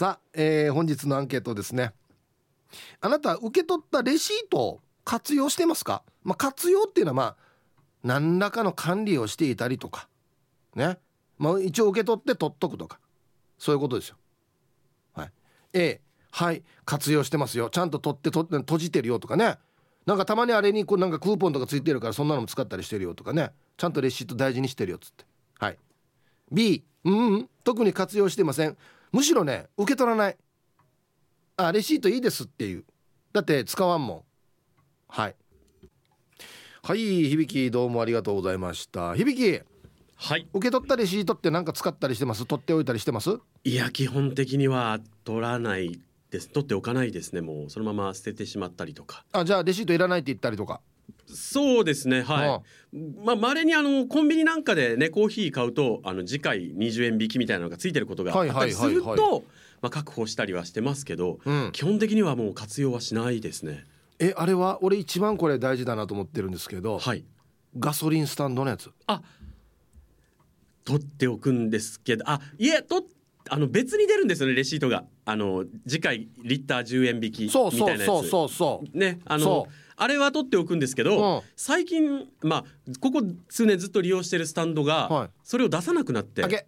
さあ、えー、本日のアンケートですね。あなた受け取ったレシートを活用してますか、まあ、活用っていうのはまあ何らかの管理をしていたりとかね。まあ一応受け取って取っとくとか。そういうことですよ。はい。A はい活用してますよ。ちゃんと取って取って閉じてるよとかね。なんかたまにあれにこうなんかクーポンとかついてるからそんなのも使ったりしてるよとかね。ちゃんとレシート大事にしてるよっつって。はい。B うん、うん、特に活用してません。むしろね受け取らない。あレシートいいですっていう。だって使わんもん。はい。はい響どうもありがとうございました。響はい。受け取ったレシートって何か使ったりしてます？取っておいたりしてます？いや基本的には取らないです。取っておかないですね。もうそのまま捨ててしまったりとか。あじゃあレシートいらないって言ったりとかそうですねはい。まあ稀にあのコンビニなんかでねコーヒー買うとあの次回20円引きみたいなのがついてることがあったりするとまあ確保したりはしてますけど、うん、基本的にはもう活用はしないですね。えあれは俺一番これ大事だなと思ってるんですけど、はい、ガソリンスタンドのやつ。あ取っておくんですけどあいえとあの別に出るんですよねレシートが。あの次回リッター10円引きみたいなやつ。そうそうそうそうねあのあれは取っておくんですけど、うん、最近まあここ数年ずっと利用してるスタンドがそれを出さなくなって、はい、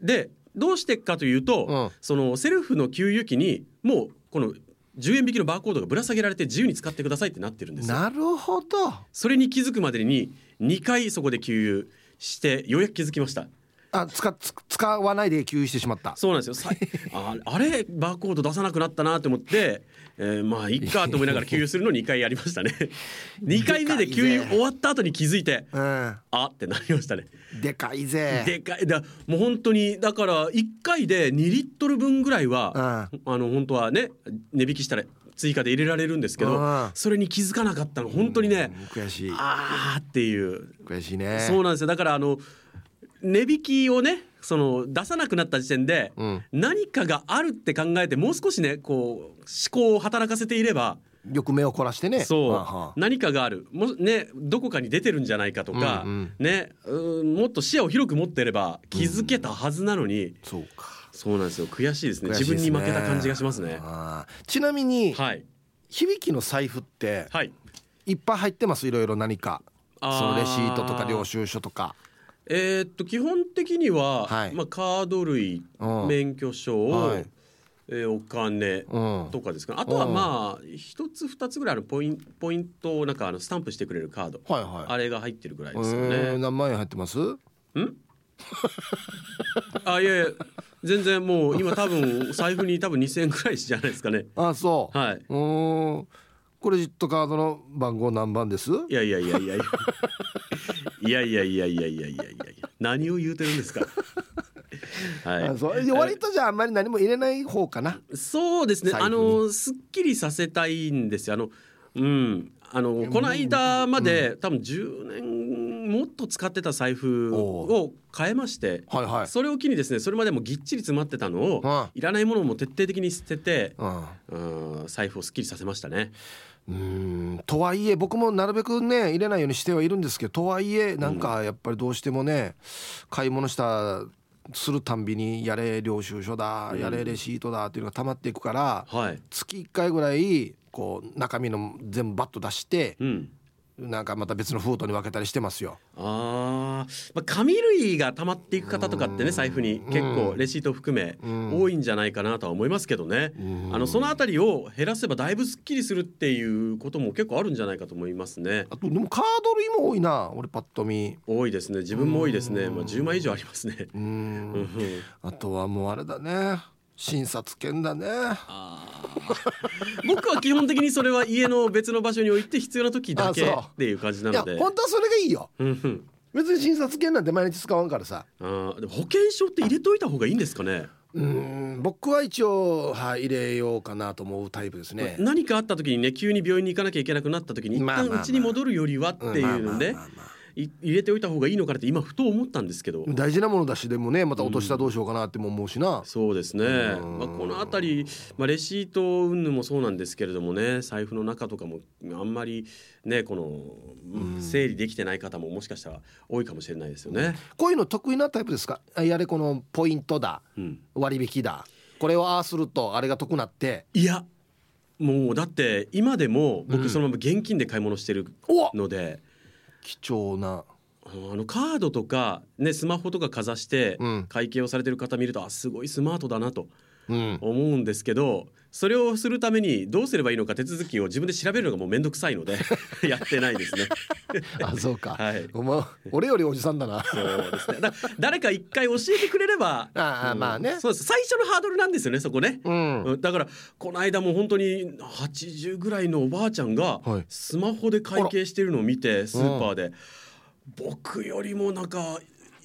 でどうしてかというと、うん、そのセルフの給油機にもうこの10円引きのバーコードがぶら下げられて自由に使ってくださいってなってるんですなるほど。それに気づくまでに2回そこで給油してようやく気づきましたあ使使わないで給油してしまった。そうなんですよ。あ あれバーコード出さなくなったなと思って、えー、まあいっかと思いながら給油するの2回やりましたね。2回目で給油終わった後に気づいて、うん、あってなりましたね。でかいぜ。でかい。だもう本当にだから1回で2リットル分ぐらいは、うん、あの本当はね値引きしたら追加で入れられるんですけどそれに気づかなかったの。本当にね、悔しい。ああっていう。悔しいね。そうなんですよ。だからあの値引きをねその出さなくなった時点で、何かがあるって考えてもう少しねこう思考を働かせていればよく目を凝らしてね。そう。何かがある。もねどこかに出てるんじゃないかとか、うんうん、ねもっと視野を広く持ってれば気づけたはずなのに、うん、そうか。そうなんですよ。悔しいですね、ね、自分に負けた感じがしますね。ちなみに、はい、響の財布って、はい、いっぱい入ってます？いろいろ何か。そのレシートとか領収書とかえー、っと基本的には、はい、まあ、カード類、免許証、はい。えー、お金とかですか、ね、あとはまあ一つ二つぐらいのポインポイントをなんかあのスタンプしてくれるカード、はいはい、あれが入ってるぐらいですよね。何万円入ってます？ん？あいやいや全然もう今多分財布に多分2,000円ぐらいじゃないですかね。あそう。はい。うんクレジットカードの番号何番です？いやいやいやいやいや。いやいやいやいやいやいや。何を言うてるんですか？はい、そう。割とじゃああんまり何も入れない方かな。そうですね。あのすっきりさせたいんですよ。あのうん。あのこの間まで、うん、多分10年もっと使ってた財布を変えまして、はいはい、それを機にですねそれまでもぎっちり詰まってたのを、はい、いらないものも徹底的に捨てて、うん、財布をすっきりさせましたね。うんとはいえ僕もなるべくね入れないようにしてはいるんですけどとはいえなんかやっぱりどうしてもね買い物したするたんびにやれ領収書だ、やれレシートだっていうのが溜まっていくから、はい、月1回ぐらいこう中身の全部バッと出して、うん、なんかまた別の封筒に分けたりしてますよ。あ、まあ紙類が溜まっていく方とかってね財布に結構レシート含め多いんじゃないかなとは思いますけどね。あのそのあたりを減らせばだいぶすっきりするっていうことも結構あるんじゃないかと思いますね。あとでもカード類も多いな俺パッと見。多いですね自分も多いですね。まあ10枚以上ありますね。あとはもうあれだね。診察券だね。僕は基本的にそれは家の別の場所に置いて必要な時だけっていう感じなので。本当はそれがいいよ。別に診察券なんて毎日使わんからさ。あでも保険証って入れといた方がいいんですかね？うん僕は一応、はい、入れようかなと思うタイプですね。何かあった時にね急に病院に行かなきゃいけなくなった時に一旦うちに戻るよりはっていうので入れておいた方がいいのかなって今ふと思ったんですけど。大事なものだしでもねまた落としたどうしようかなっても思うしな、うん、そうですね、まあ、この辺り、まあ、レシート云々もそうなんですけれどもね財布の中とかもあんまりねこの整理できてない方ももしかしたら多いかもしれないですよね、こういうの得意なタイプですか？やれこのポイントだ、うん、割引だ。これをああするとあれが得なって。いやもうだって今でも僕そのまま現金で買い物してるので、貴重な。あのカードとか、ね、スマホとかかざして会計をされてる方見ると、あすごいスマートだなと思うんですけど、それをするためにどうすればいいのか手続きを自分で調べるのがもう面倒くさいので やってないですね。あそうか、はい、お前俺よりおじさんだな。そうですね。だ誰か一回教えてくれればあ、うん、まあね。そうです。最初のハードルなんですよねそこね、うん、だからこの間も本当に80ぐらいのおばあちゃんがスマホで会計してるのを見てスーパーで、僕よりもなんか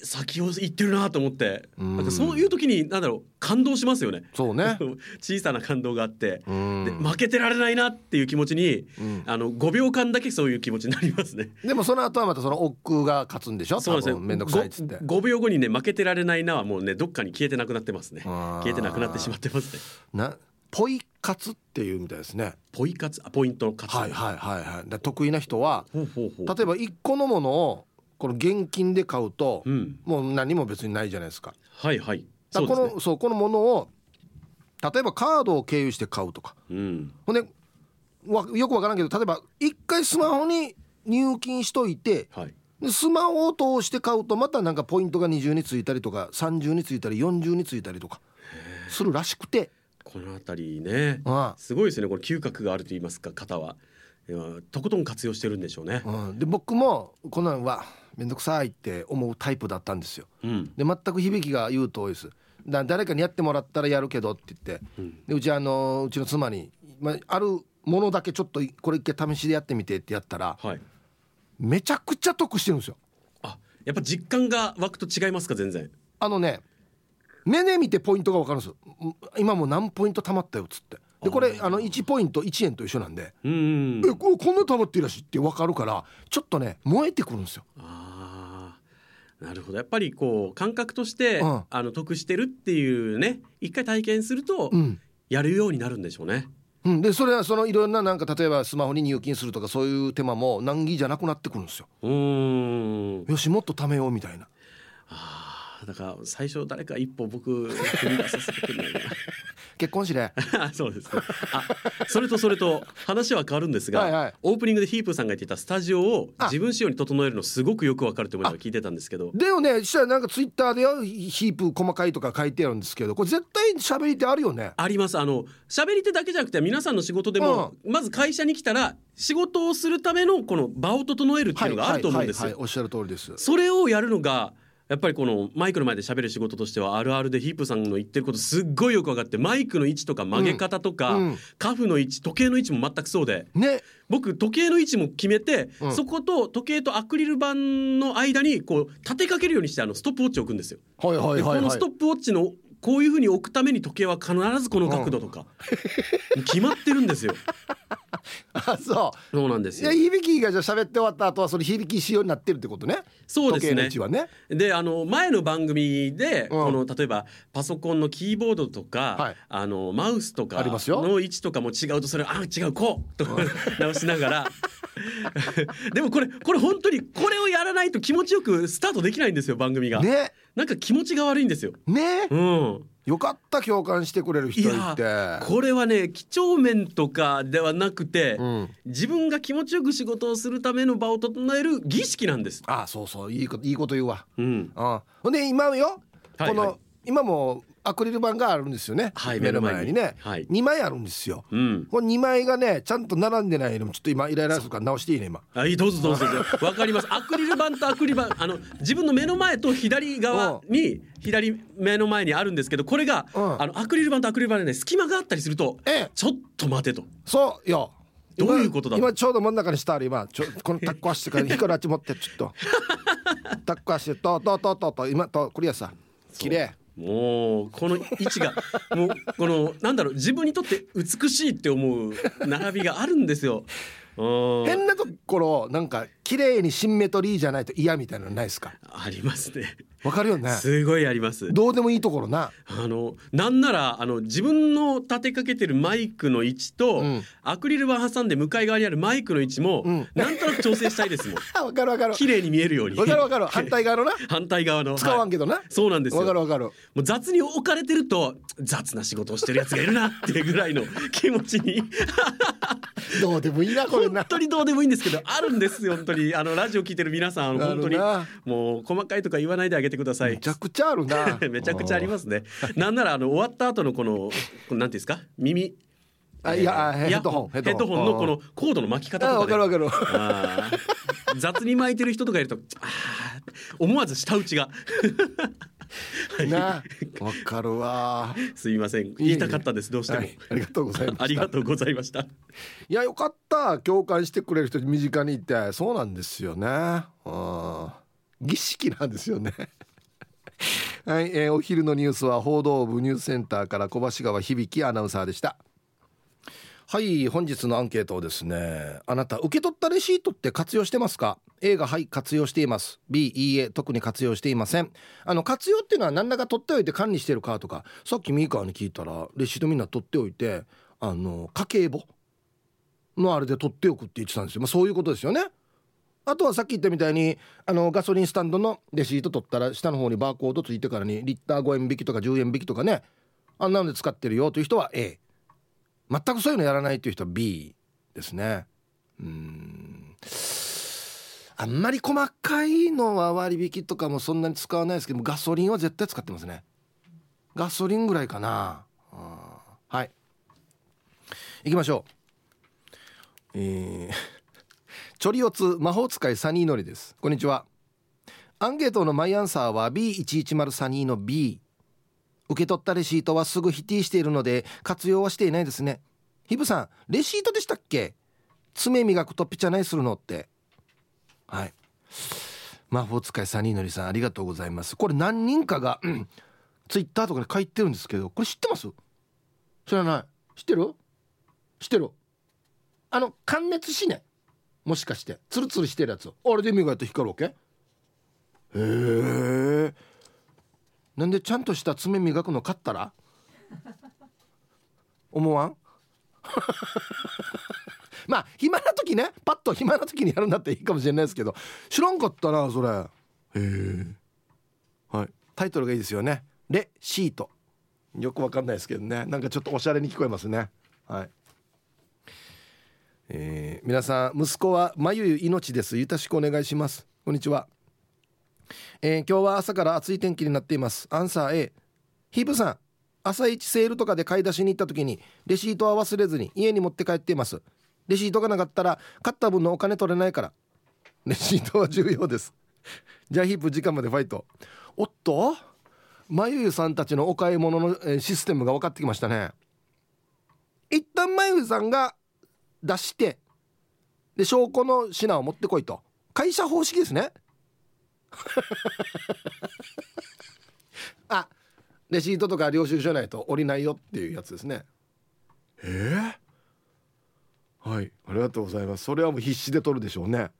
先を行ってるなと思って、なんかそういう時に何だろう感動しますよね。そうね 小さな感動があって、で負けてられないなっていう気持ちに、あの5秒間だけそういう気持ちになりますね。でもその後はまたその億劫が勝つんでしょ？そうですね。面倒くさいっつって。5秒後にね負けてられないなはもうねどっかに消えてなくなってますね。消えてなくなってしまってますね。なポイ活っていうみたいですね。ポイ活？あポイントの活。はいはいはいはい。得意な人は例えば一個のものをこの現金で買うと、うん、もう何も別にないじゃないですか。はいはい。このそう、ね、このものを例えばカードを経由して買うとか、うん、ほんでよくわからんけど例えば一回スマホに入金しといて、はい、でスマホを通して買うとまたなんかポイントが20についたりとか30についたり40についたりとかするらしくて。この辺りね。すごいですね。これ嗅覚があると言いますか方は。とことん活用してるんでしょうね。うん、で僕もこんなんは面倒くさいって思うタイプだったんですよ。うん、で全く響きが言う通りです。だ誰かにやってもらったらやるけどって言って、うん、でうちあのうちの妻に、まあ、あるものだけちょっとこれ一回試しでやってみてってやったら、はい、めちゃくちゃ得してるんですよ。あやっぱ実感が湧くと違いますか全然？あのね目で見てポイントが分かるんです今も何ポイント貯まったよっつってでこれあの1ポイント1円と一緒なんで「うんえここんな貯まっていらし」って分かるからちょっとね燃えてくるんですよ。あなるほどやっぱりこう感覚として、うん、あの得してるっていうね一回体験すると、やるようになるんでしょうね。うん、でそれはそのいろんななんか例えばスマホに入金するとかそういう手間も難儀じゃなくなってくるんですよ。うんよしもっと貯めようみたいな。あだから最初誰か一歩僕踏み出させてくれないかな。結婚しね そうですね。あそれとそれと話は変わるんですがはい、オープニングでヒープさんが言ってたスタジオを自分仕様に整えるのすごくよくわかると思いながら聞いてたんですけど。でもね。したらなんかツイッターでヒープ細かいとか書いてあるんですけどこれ絶対喋り手あるよね。あります。あの喋り手だけじゃなくて皆さんの仕事でも、うん、まず会社に来たら仕事をするためのこの場を整えるっていうのがあると思うんですよ、おっしゃる通りです。それをやるのがやっぱりこのマイクの前で喋る仕事としてはあるあるでヒープさんの言ってることすっごいよく分かってマイクの位置とか曲げ方とか、うん、カフの位置時計の位置も全くそうで、ね、僕時計の位置も決めて、うん、そこと時計とアクリル板の間にこう立てかけるようにしてあのストップウォッチを置くんですよ。はいはいはいはい、このストップウォッチのこういうふうに置くために時計は必ずこの角度とか、うん、決まってるんですよ。あそう。そうなんですよ。響きがじゃ喋って終わった後はそれ響き仕様になってるってことね。そうですね。ね。であの前の番組で、うん、この例えばパソコンのキーボードとか、はい、あのマウスとかの位置とかも違うとそれあ違うこうと 直しながら。でもこれこれ本当にこれをやらないと気持ちよくスタートできないんですよ番組が。ねなんか気持ちが悪いんですよ。ね。うん。よかった共感してくれる人いて。これはね几帳面とかではなくて、うん、自分が気持ちよく仕事をするための場を整える儀式なんです。あそうそう。いいこといいこと言うわ、うん、あほんで今よ、はいはい、この今もアクリル板があるんですよね、はい、目の前に。ね、はい、2枚あるんですよ、うん、この2枚がねちゃんと並んでないのもちょっと今イライラするから直していいね今。あいいどうぞどうぞ。わかります。アクリル板とアクリル板 あの自分の目の前と左側に左目の前にあるんですけどこれが、うん、あのアクリル板とアクリル板でね隙間があったりすると、ええ、ちょっと待てと。そうよどういうことだ今ちょうど真ん中にしてある今ちょこのタッコ足から火からあっち持ってちょっと。タッコ足ととととと今とクリアさ。綺麗もうこの位置が もうこのなんだろう自分にとって美しいって思う並びがあるんですよ。変なところなんか綺麗にシンメトリーじゃないと嫌みたいなのないですか？ありますね。わかるよね。すごいあります。どうでもいいところな。あのなんならあの自分の立てかけてるマイクの位置と、うん、アクリル板挟んで向かい側にあるマイクの位置も、うん、なんとなく調整したいですもん。わかるわかる。綺麗に見えるように。わかるわかる。反対側のな。反対側の。使わんけどな、はい、そうなんですよ。わかるわかる。もう雑に置かれてると雑な仕事をしてるやつがいるなっていうぐらいの 気持ちに。どうでもいいなこれな。本当にどうでもいいんですけどあるんですよ本当にあのラジオ聞いてる皆さん本当にもう細かいとか言わないであげてください。めちゃくちゃあるな。めちゃくちゃありますね。なんならあの終わった後のこのなんていうんですか？耳？あいやヘッドホン。ヘッドホン。のこのコードの巻き方とか、わかるわかる。雑に巻いてる人とかいるとあ思わず舌打ちがなわかるわ。すみません。言いたかったです。どうしても、はい、ありがとうございました。ありがとうございました。いやよかった。共感してくれる人身近にいて。そうなんですよね。うん。儀式なんですよね。はい、えー、お昼のニュースは報道部ニュースセンターから小橋川響アナウンサーでしたはい本日のアンケートをですねあなた受け取ったレシートって活用してますか？A がはい活用しています。B いいえ特に活用していません。あの活用っていうのは何らか取っておいて管理してるかとかさっきミーカーに聞いたらレシートみんな取っておいてあの家計簿のあれで取っておくって言ってたんですよ。まあそういうことですよね。あとはさっき言ったみたいにあのガソリンスタンドのレシート取ったら下の方にバーコードついてからにリッター5円引きとか10円引きとかね。あんなので使ってるよという人は A 全くそういうのやらないという人は B ですね。うん。あんまり細かいのは割引とかもそんなに使わないですけどガソリンは絶対使ってますね。ガソリンぐらいかな。はい。行きましょう。えー、チョリオツ魔法使いサニーのりです。こんにちは。アンケートのマイアンサーは B110 サニーの B 受け取ったレシートはすぐ否定しているので活用はしていないですね。ヒブさんレシートでしたっけ？爪磨くとピチャナイするのって。はい。魔法使いサニーのりさんありがとうございます。これ何人かが、うん、ツイッターとかで書いてるんですけどこれ知ってます？知らない。知ってる？知ってる？あの感熱しねもしかして。ツルツルしてるやつ。あれで磨いて光るわけ？へえなんでちゃんとした爪磨くの買ったら？思わん？まあ暇な時ねパッと暇な時にやるんだっていいかもしれないですけど知らんかったなそれ。へえ。はい。タイトルがいいですよね。レシート。よくわかんないですけどね。なんかちょっとおしゃれに聞こえますね。はい。えー、皆さん息子はまゆゆ命です。よろしくお願いします。こんにちは。えー、今日は朝から暑い天気になっています。アンサー A ヒープさん朝一セールとかで買い出しに行った時にレシートは忘れずに家に持って帰っています。レシートがなかったら買った分のお金取れないから。レシートは重要です。じゃあヒープ時間までファイト。おっとまゆゆさんたちのお買い物のシステムが分かってきましたね。一旦まゆゆさんが出してで証拠の品を持ってこいと。会社方式ですね。あ レシートとか領収書ないと降りないよっていうやつですね。えー、はいありがとうございます。それはもう必死で取るでしょうね。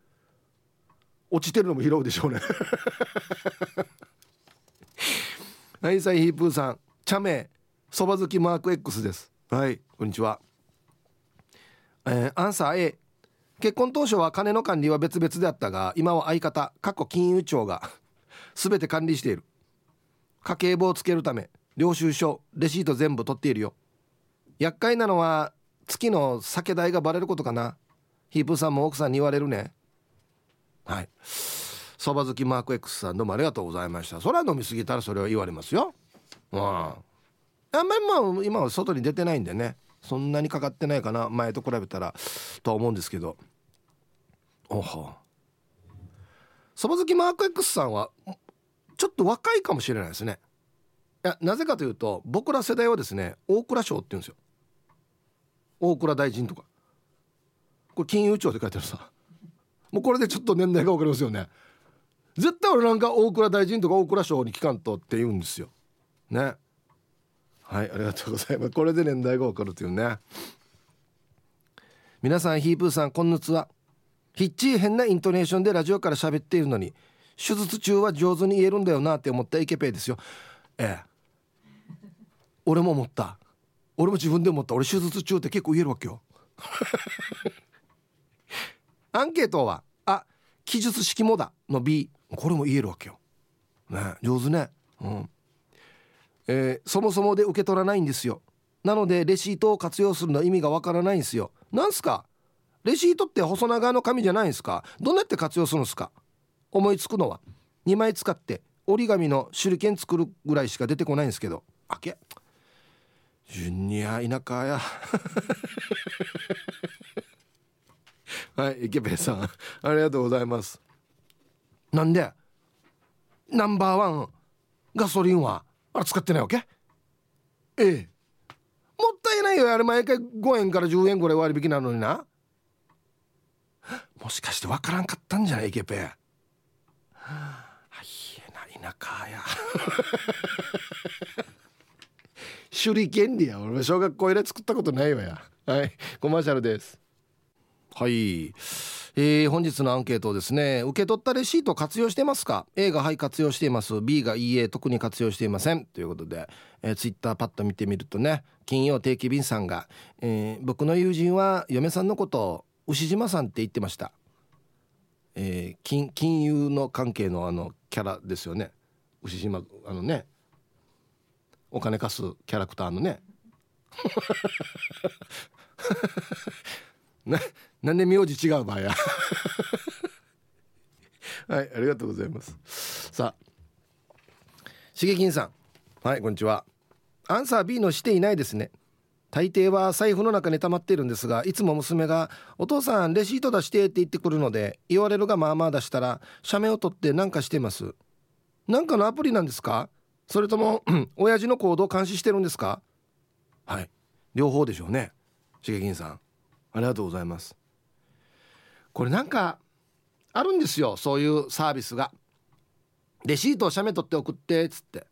落ちてるのも拾うでしょうね。はいさいヒープーさん茶名そば好きマーク X です。はい。こんにちは。えー、アンサー A 結婚当初は金の管理は別々であったが今は相方過去金融庁が 全て管理している。家計簿をつけるため領収書レシート全部取っているよ。厄介なのは月の酒代がバレることかな。ヒープさんも奥さんに言われるね。はい。そば好きマーク X さんどうもありがとうございました。それは飲みすぎたらそれは言われますよ。うん。あんまりまあ今は外に出てないんでね。そんなにかかってないかな前と比べたらとは思うんですけど。おは。そば好きマーク X さんはちょっと若いかもしれないですね。いやなぜかというと僕ら世代はですね大蔵省って言うんですよ。大蔵大臣とか。これ金融庁って書いてあるさ。もうこれでちょっと年代が分かりますよね。絶対俺なんか大蔵大臣とか大蔵省に聞かんとって言うんですよ。ね。はいありがとうございます。これで年代がわかるというね。皆さんヒープーさんこんにちは。ヒッチー変なイントネーションでラジオから喋っているのに手術中は上手に言えるんだよなって思ったイケペイですよ。ええ。俺も思った。俺も自分で思った。俺手術中って結構言えるわけよ。アンケートは「あ記述式もだ」の B これも言えるわけよ。ね上手ね。うん。えー、そもそもで受け取らないんですよ。なのでレシートを活用するのは意味がわからないんですよ。なんすか？レシートって細長の紙じゃないんですか？どうやって活用するんですか？思いつくのは。2枚使って折り紙の手裏剣作るぐらいしか出てこないんですけど。あけ？ジュニア田舎や。はい池ペさん。ありがとうございます。なんで？ナンバーワンガソリンは。あれ使ってないわけ？ええ。もったいないよ。あれ毎回5円から10円ぐらい割引なのにな。もしかしてわからんかったんじゃない？ケペあいえな田舎や。手裏剣でや。俺小学校以来作ったことないわや。はい。コマーシャルです。はい。えー、本日のアンケートですね受け取ったレシート活用してますか？A がはい活用しています。B がいいえ特に活用していません。ということで、えー、ツイッターパッと見てみるとね金曜定期便さんが、えー、僕の友人は嫁さんのことを牛島さんって言ってました、えー、金金融の関係のあのキャラですよね。牛島あのねお金貸すキャラクターのね。ななんで名字違う場合や。はいありがとうございます。さあしげきんさん。はいこんにちは。アンサー B のしていないですね。大抵は財布の中に溜まっているんですがいつも娘が「お父さんレシート出して」って言ってくるので言われるがまあまあ出したら写メを撮って何かしてます。なんかのアプリなんですか？それとも 親父の行動を監視してるんですか？はい両方でしょうね。しげきんさん。ありがとうございます。これなんかあるんですよそういうサービスが。レシートを写メ取って送ってっつって。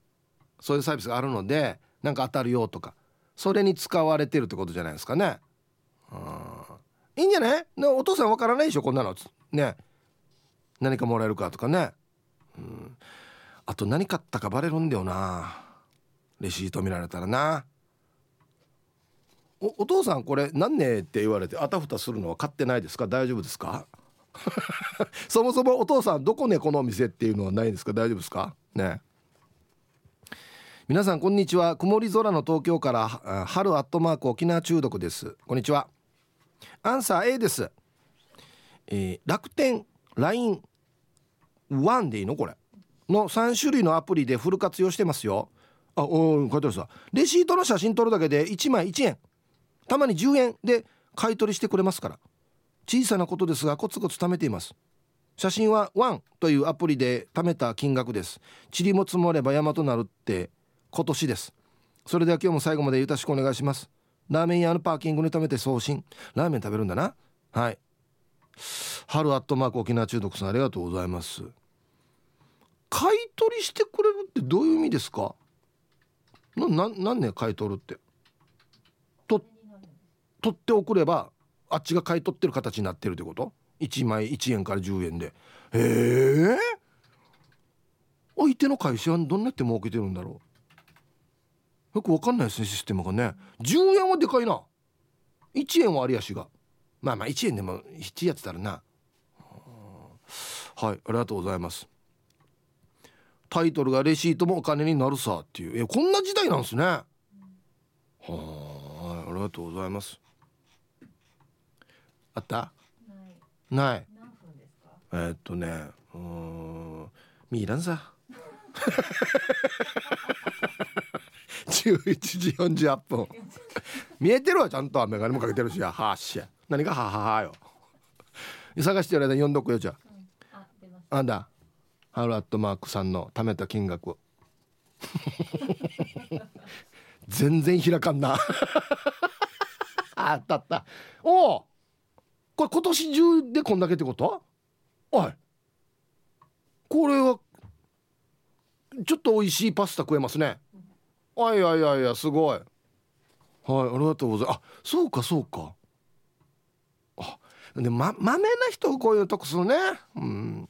そういうサービスがあるのでなんか当たるよとか。それに使われてるってことじゃないですかね。いいんじゃない？お父さんわからないでしょこんなの。ね。何かもらえるかとかね。うん。あと何買ったかバレるんだよな。レシート見られたらな。お父さんこれ何ねって言われてあたふたするのは買ってないですか？大丈夫ですか？そもそもお父さんどこねこのお店っていうのはないですか？大丈夫ですか？ね。皆さんこんにちは。曇り空の東京から春アットマーク沖縄中毒です。こんにちは。アンサー A です、えー、楽天 LINE1 でいいのこれ？の3種類のアプリでフル活用してますよ。あお書いてあるさ。レシートの写真撮るだけで1枚1円。たまに10円で買い取りしてくれますから。小さなことですがコツコツ貯めています。写真はワンというアプリで貯めた金額です。塵も積もれば山となるって今年です。それでは今日も最後までよろしくお願いします。ラーメン屋のパーキングに止めて送信。ラーメン食べるんだな。はい。春アットマーク沖縄中毒さんありがとうございます。買い取りしてくれるってどういう意味ですか？なな何年買い取るって？取って送ればあっちが買い取ってる形になってるってこと？1枚1円から10円で。へえ。相手の会社はどんなって儲けてるんだろう？よくわかんないですねシステムがね。10円はでかいな。1円はありやしが。まあまあ1円でも7やってたらな。はいありがとうございます。タイトルがレシートもお金になるさっていう。えこんな時代なんですね。はいありがとうございます。あった？ない。えー、っとねうんミーランさ。11時48分。見えてるわちゃんと。眼鏡もかけてるしや。はっしゃ何がはははよ。探してる間に読んどくよじゃあ、あんだ？ハルアットマークさんの貯めた金額 全然開かんな。あったあった。おおこれ今年中でこんだけってこと？おい。これはちょっと美味しいパスタ食えますね。あいやいやいやすごい。はいありがとうございます。あそうかそうか。あでままめな人こういうとこするね。うん。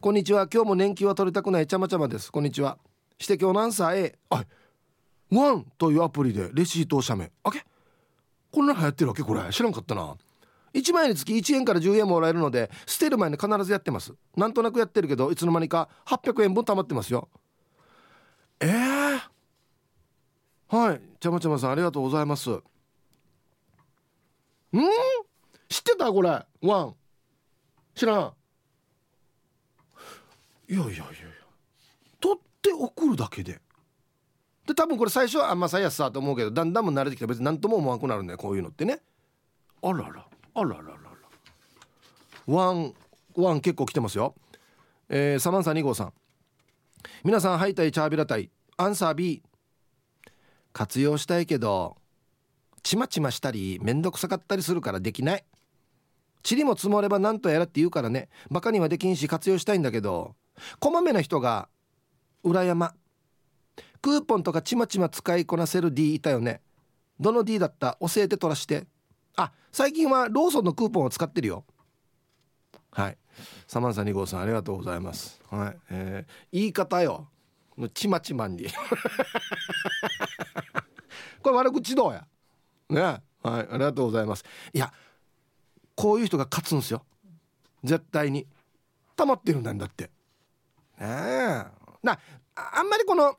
こんにちは。今日も年金は取りたくない。ちゃまちゃまです。こんにちは。して今日のアンサー A あワンというアプリでレシートを写メ。あけ？こんなの流行ってるわけ？これ。知らんかったな。1万円につき1円から10円もらえるので捨てる前に必ずやってます。なんとなくやってるけどいつの間にか800円分貯まってますよ。えー、はい。ちゃまちゃまさんありがとうございます。ん？知ってたこれ？ワン。知らん。いやいやいや取って送るだけで。で多分これ最初はあんまさやさと思うけどだんだん慣れてきたら別に何とも思わなくなるんだよこういうのってね。あらら。あらららら。ワンワン結構来てますよ。えー、サマンサ2号さん。皆さんハイタイチャービラタイ。アンサー B 活用したいけどちまちましたりめんどくさかったりするからできない。塵も積もれば何とやらって言うからね。バカにはできんし活用したいんだけどこまめな人が裏山クーポンとかちまちま使いこなせる D いたよね。どの D だった？教えて取らして。あ最近はローソンのクーポンを使ってるよ。はい。サマンサ2号さんありがとうございます。はい、えー、言い方よ。ちまちまに。これ悪口どうや？ね。はい。ありがとうございます。いやこういう人が勝つんですよ。絶対に。溜まってるんだんだって。ね。えなあんまりこの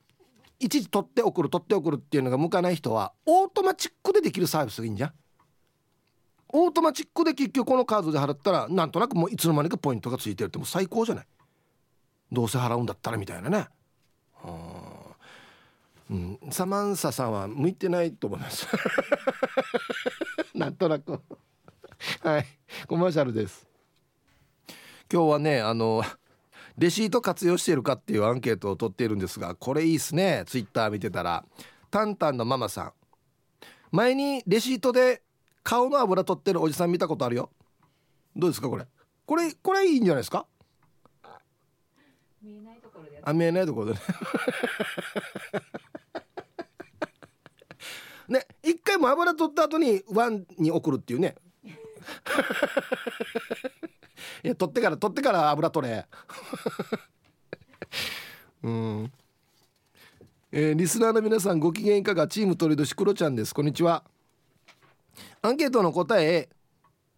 いちいち取って送る取って送るっていうのが向かない人はオートマチックでできるサービスがいいんじゃん。オートマチックで結局このカードで払ったらなんとなくもういつの間にかポイントがついてるってもう最高じゃない？どうせ払うんだったらみたいなね。うん、サマンサさんは向いてないと思います。なんとなく。はい。コマーシャルです。今日はねあのレシート活用しているかっていうアンケートを取っているんですがこれいいっすね。ツイッター見てたら。タンタンのママさん。前にレシートで顔の油取ってるおじさん見たことあるよ。どうですかこれ？これこれいいんじゃないですか？見えないところであ見えないところでね。ね一回も油取った後にワンに送るっていうね。いや取ってから取ってから油取れ。うん。えー、リスナーの皆さんご機嫌いかが？チーム鳥年クロちゃんです。こんにちはアンケートの答え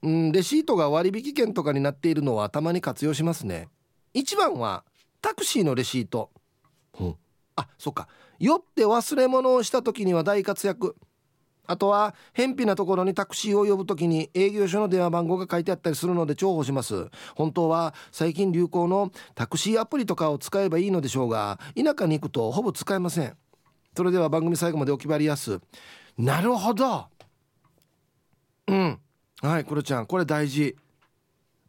うんレシートが割引券とかになっているのはたまに活用しますね。一番はタクシーのレシート、うん、あそっか。酔って忘れ物をした時には大活躍。あとは偏僻なところにタクシーを呼ぶときに営業所の電話番号が書いてあったりするので重宝します。本当は最近流行のタクシーアプリとかを使えばいいのでしょうが田舎に行くとほぼ使えません。それでは番組最後までお決まりやす。なるほど。うん。はいクロちゃん。これ大事。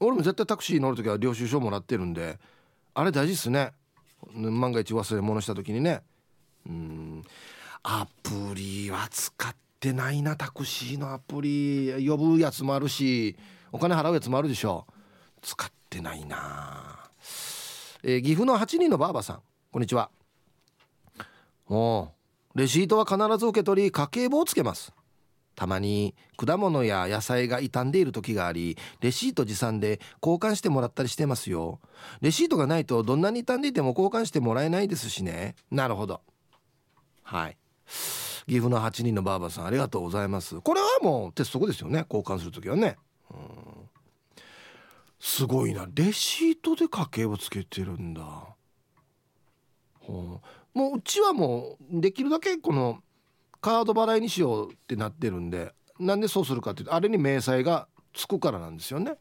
俺も絶対タクシー乗る時は領収書もらってるんであれ大事っすね。万が一忘れ物した時にね。うん。アプリは使ってってないなタクシーのアプリ。呼ぶやつもあるしお金払うやつもあるでしょ。使ってないな、えー、岐阜の8人のばあばさん。こんにちは。おレシートは必ず受け取り家計簿をつけます。たまに果物や野菜が傷んでいる時がありレシート持参で交換してもらったりしてますよ。レシートがないとどんなに傷んでいても交換してもらえないですしね。なるほど。はい。岐阜の8人のばあばさんありがとうございます。これはもう鉄則ですよね。交換する時はね。うん。すごいな。レシートで家計をつけてるんだ、もううちはもうできるだけこのカード払いにしようってなってるんでなんでそうするかっていうとあれに明細がつくからなんですよね。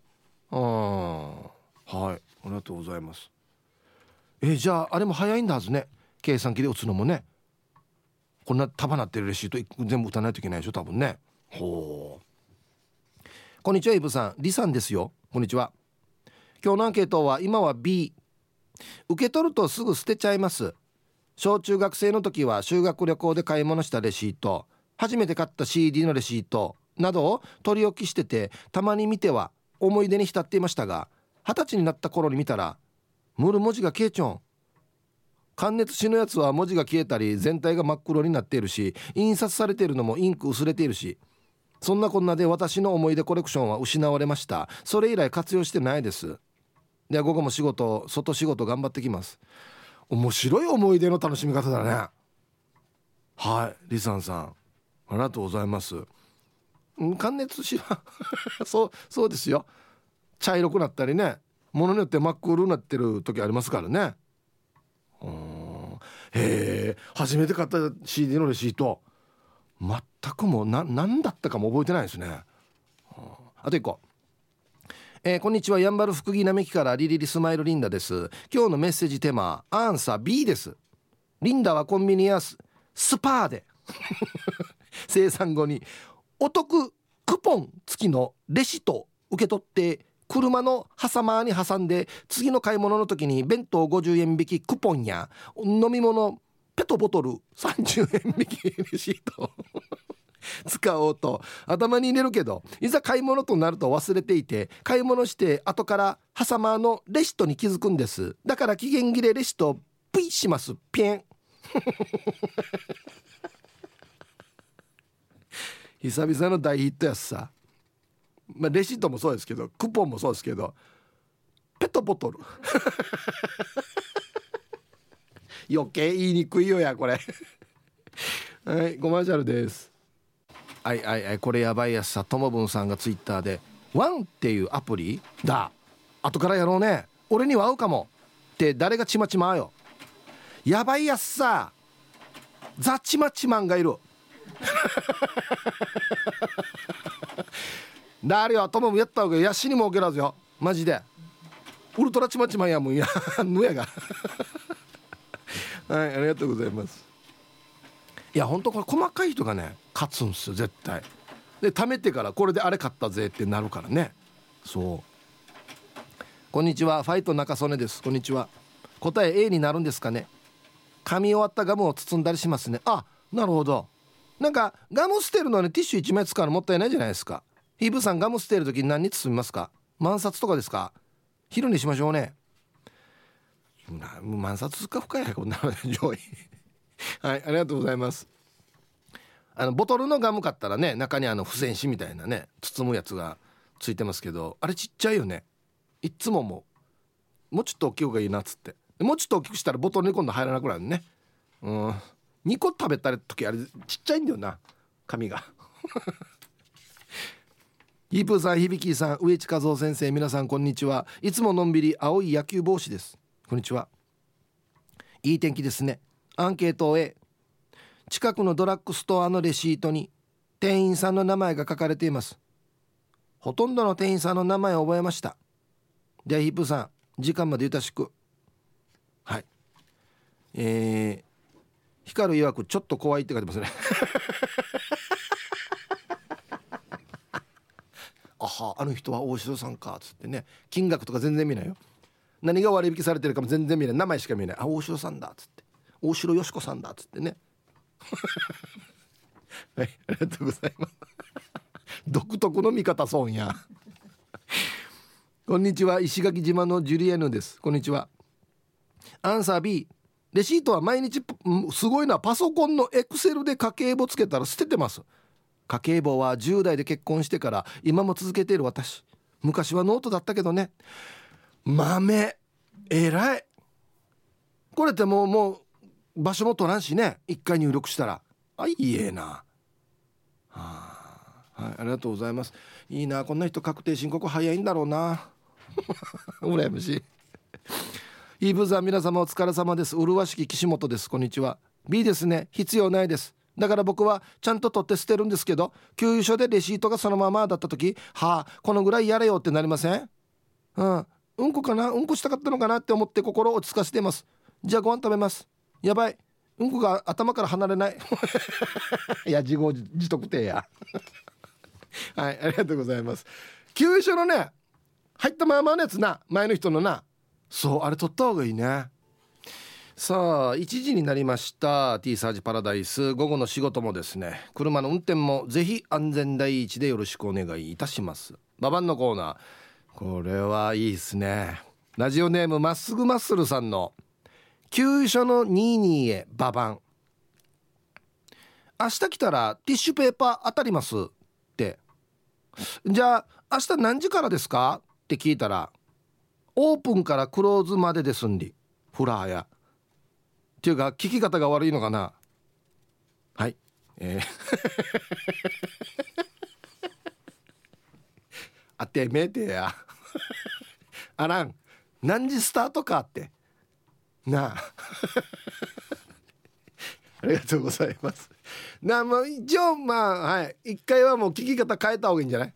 うんはい。ありがとうございます。えじゃああれも早いんだはずね。計算機で打つのもね。こんな束なってるレシート全部打たないといけないでしょ多分ね。ほう。こんにちはイブさん。リさんですよ。こんにちは。今日のアンケートは今は B 受け取るとすぐ捨てちゃいます。小中学生の時は修学旅行で買い物したレシート初めて買った CD のレシートなどを取り置きしててたまに見ては思い出に浸っていましたが二十歳になった頃に見たら「ムル文字が消えちょん」感熱紙のやつは文字が消えたり全体が真っ黒になっているし印刷されているのもインク薄れているしそんなこんなで私の思い出コレクションは失われました。それ以来活用してないです。では午後も仕事外仕事頑張ってきます。面白い思い出の楽しみ方だね。はいリサンさん。ありがとうございます。感熱しは そうそうですよ。茶色くなったりね。ものによって真っ黒になってる時ありますからね。へえ初めて買った CD のレシート。全くもう何だったかも覚えてないですね。あと1個。えー、こんにちは。やんばる福木並木からリリリスマイルリンダです。今日のメッセージテーマアンサー B です。リンダはコンビニやスパーで。生産後にお得クポン付きのレシート受け取って車の挟まに挟んで次の買い物の時に弁当50円引きクポンや飲み物ペットボトル30円引きレシート。使おうと。頭に入れるけどいざ買い物となると忘れていて買い物して後からハサマーのレシートに気づくんです。だから期限切れレシートプイします。ピン。久々の大ヒットやつさ。まあレシートもそうですけどクーポンもそうですけどペットボトル。余計言いにくいよやこれ。はいコマーシャルです。はいはいはいこれやばいやつさともぶんさんがツイッターで「ワンっていうアプリだ。後からやろうね。俺には合うかも」って誰がちまちまよ。やばいやつさザチマチマンがいる。だれよトモもやった方がやしにも受けらずよ。マジで。ウルトラチマチマンやもんや。ぬやが。はいありがとうございます。いやほんとこれ細かい人がね勝つんすよ絶対。で貯めてからこれであれ買ったぜってなるからね。そう。こんにちは。ファイト中曽根です。こんにちは。答え A になるんですかね。噛み終わったガムを包んだりしますね。あなるほど。なんかガム捨てるのにティッシュ1枚使うのもったいないじゃないですか。ヒブさんガム捨てる時に何に包みますか？万冊とかですか？昼にしましょうね。万冊か深い。やこんなの上位。はいありがとうございます。あのボトルのガム買ったらね中にあの付箋紙みたいなね包むやつがついてますけどあれちっちゃいよね。いっつももうもうちょっと大きい方がいいなっつって。もうちょっと大きくしたらボトルに今度入らなくなるね。うん。2個食べた時あれちっちゃいんだよな紙が。ヒープーさん響さん植地和夫先生皆さんこんにちは。いつものんびり青い野球帽子です。こんにちは。いい天気ですね。アンケートを A 近くのドラッグストアのレシートに店員さんの名前が書かれています。ほとんどの店員さんの名前を覚えました。ではヒップさん時間までゆたしく。はい。えー、光る曰くちょっと怖いって書いてますね。あはあの人は大城さんかっつってね。金額とか全然見ないよ。何が割引されてるかも全然見ない。名前しか見ない。あ大城さんだっつって。大城よしこさんだっつってね。はいありがとうございます。独特の見方そうや。こんにちは石垣島のジュリエヌです。こんにちは。アンサー B レシートは毎日すごいな。パソコンのエクセルで家計簿つけたら捨ててます。家計簿は10代で結婚してから今も続けている私。昔はノートだったけどね。まめ、えらい。これってもうもう場所も取らんしね。一回入力したら。あいいえな。はあ、はい、ありがとうございます。いいな。こんな人確定申告早いんだろうな。羨ましい。イーブザー皆様お疲れ様です。麗しき岸本です。こんにちは。B ですね。必要ないです。だから僕はちゃんと取って捨てるんですけど給油所でレシートがそのままだった時はあこのぐらいやれよってなりません？うん。うんこかな？うんこしたかったのかな？って思って心を落ち着かせています。じゃあご飯食べます。やばい。うんこが頭から離れない。いや自業自得定や。はいありがとうございます。給油所のね入ったままのやつな。前の人のな。そうあれ取った方がいいね。さあ1時になりました。T サージパラダイス。午後の仕事もですね。車の運転もぜひ安全第一でよろしくお願いいたします。ババンのコーナー。これはいいですね。ラジオネームまっすぐマッスルさんの急所の22へババン。明日来たらティッシュペーパー当たりますって。じゃあ明日何時からですか？って聞いたらオープンからクローズまでですんりフラーや。っていうか聞き方が悪いのかな？はい。えー。あてめえてや。あらん。何時スタートかって。なあ。ありがとうございます。なまあ一応まあはい。一回はもう聞き方変えた方がいいんじゃない？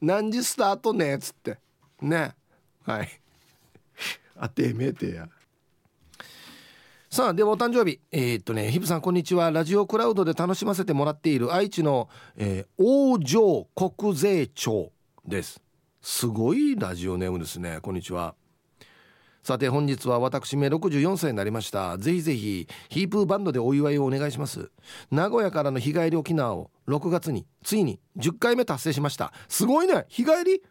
何時スタートねっつって。ね。はい。あてめえてや。さあではお誕生日。えー、っとねヒブさんこんにちは。ラジオクラウドで楽しませてもらっている愛知の、えー、王城国税庁です。すごいラジオネームですね。こんにちは。さて本日は私め64歳になりました。ぜひぜひヒープーバンドでお祝いをお願いします。名古屋からの日帰り沖縄を6月についに10回目達成しました。すごいね！日帰り？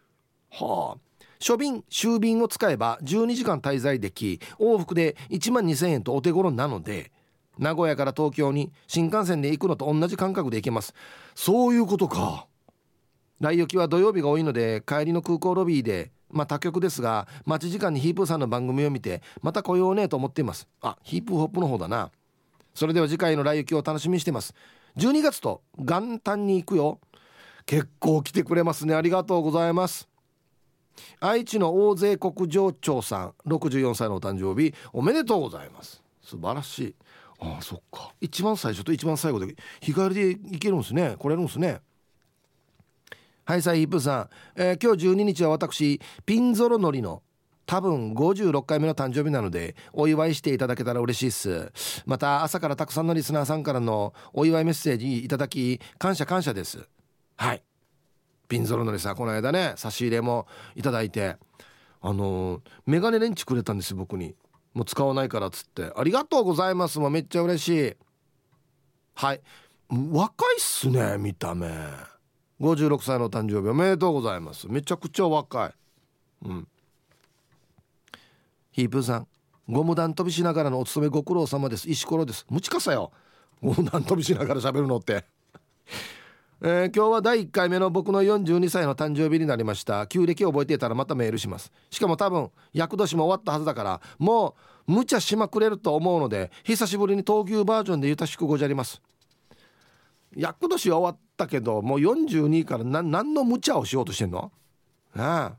はあ。初便終便を使えば12時間滞在でき往復で1万2000円とお手頃なので名古屋から東京に新幹線で行くのと同じ感覚で行けます。そういうことか。来行きは土曜日が多いので帰りの空港ロビーでまあ他局ですが待ち時間にヒープーさんの番組を見てまた来ようねと思っています。あヒープーホップの方だな。それでは次回の来行きを楽しみにしてます。12月と元旦に行くよ。結構来てくれますね。ありがとうございます。愛知の大勢国上町さん64歳のお誕生日おめでとうございます。素晴らしい。ああそっか。一番最初と一番最後で日帰りで行けるんですね。来れるんですね。はいサイヒップさん、えー、今日12日は私ピンゾロ乗りの多分56回目の誕生日なのでお祝いしていただけたら嬉しいっす。また朝からたくさんのリスナーさんからのお祝いメッセージいただき感謝感謝です。はい。ピンゾロ乗りさこの間ね差し入れもいただいてあのー、メガネレンチくれたんですよ僕に。もう使わないからっつって。ありがとうございます。もうめっちゃ嬉しい。はい。若いっすね見た目。56歳の誕生日おめでとうございます。めちゃくちゃ若い。うん。ヒープーさんゴム弾飛びしながらのお勤めご苦労様です。石ころです。むちかさよ。ゴム弾飛びしながら喋るのって。えー、今日は第1回目の僕の42歳の誕生日になりました。旧暦を覚えていたらまたメールします。しかも多分厄年も終わったはずだからもう無茶しまくれると思うので久しぶりに闘牛バージョンでゆたしくごじゃります。厄年は終わったけどもう42から何何の無茶をしようとしてんの？あ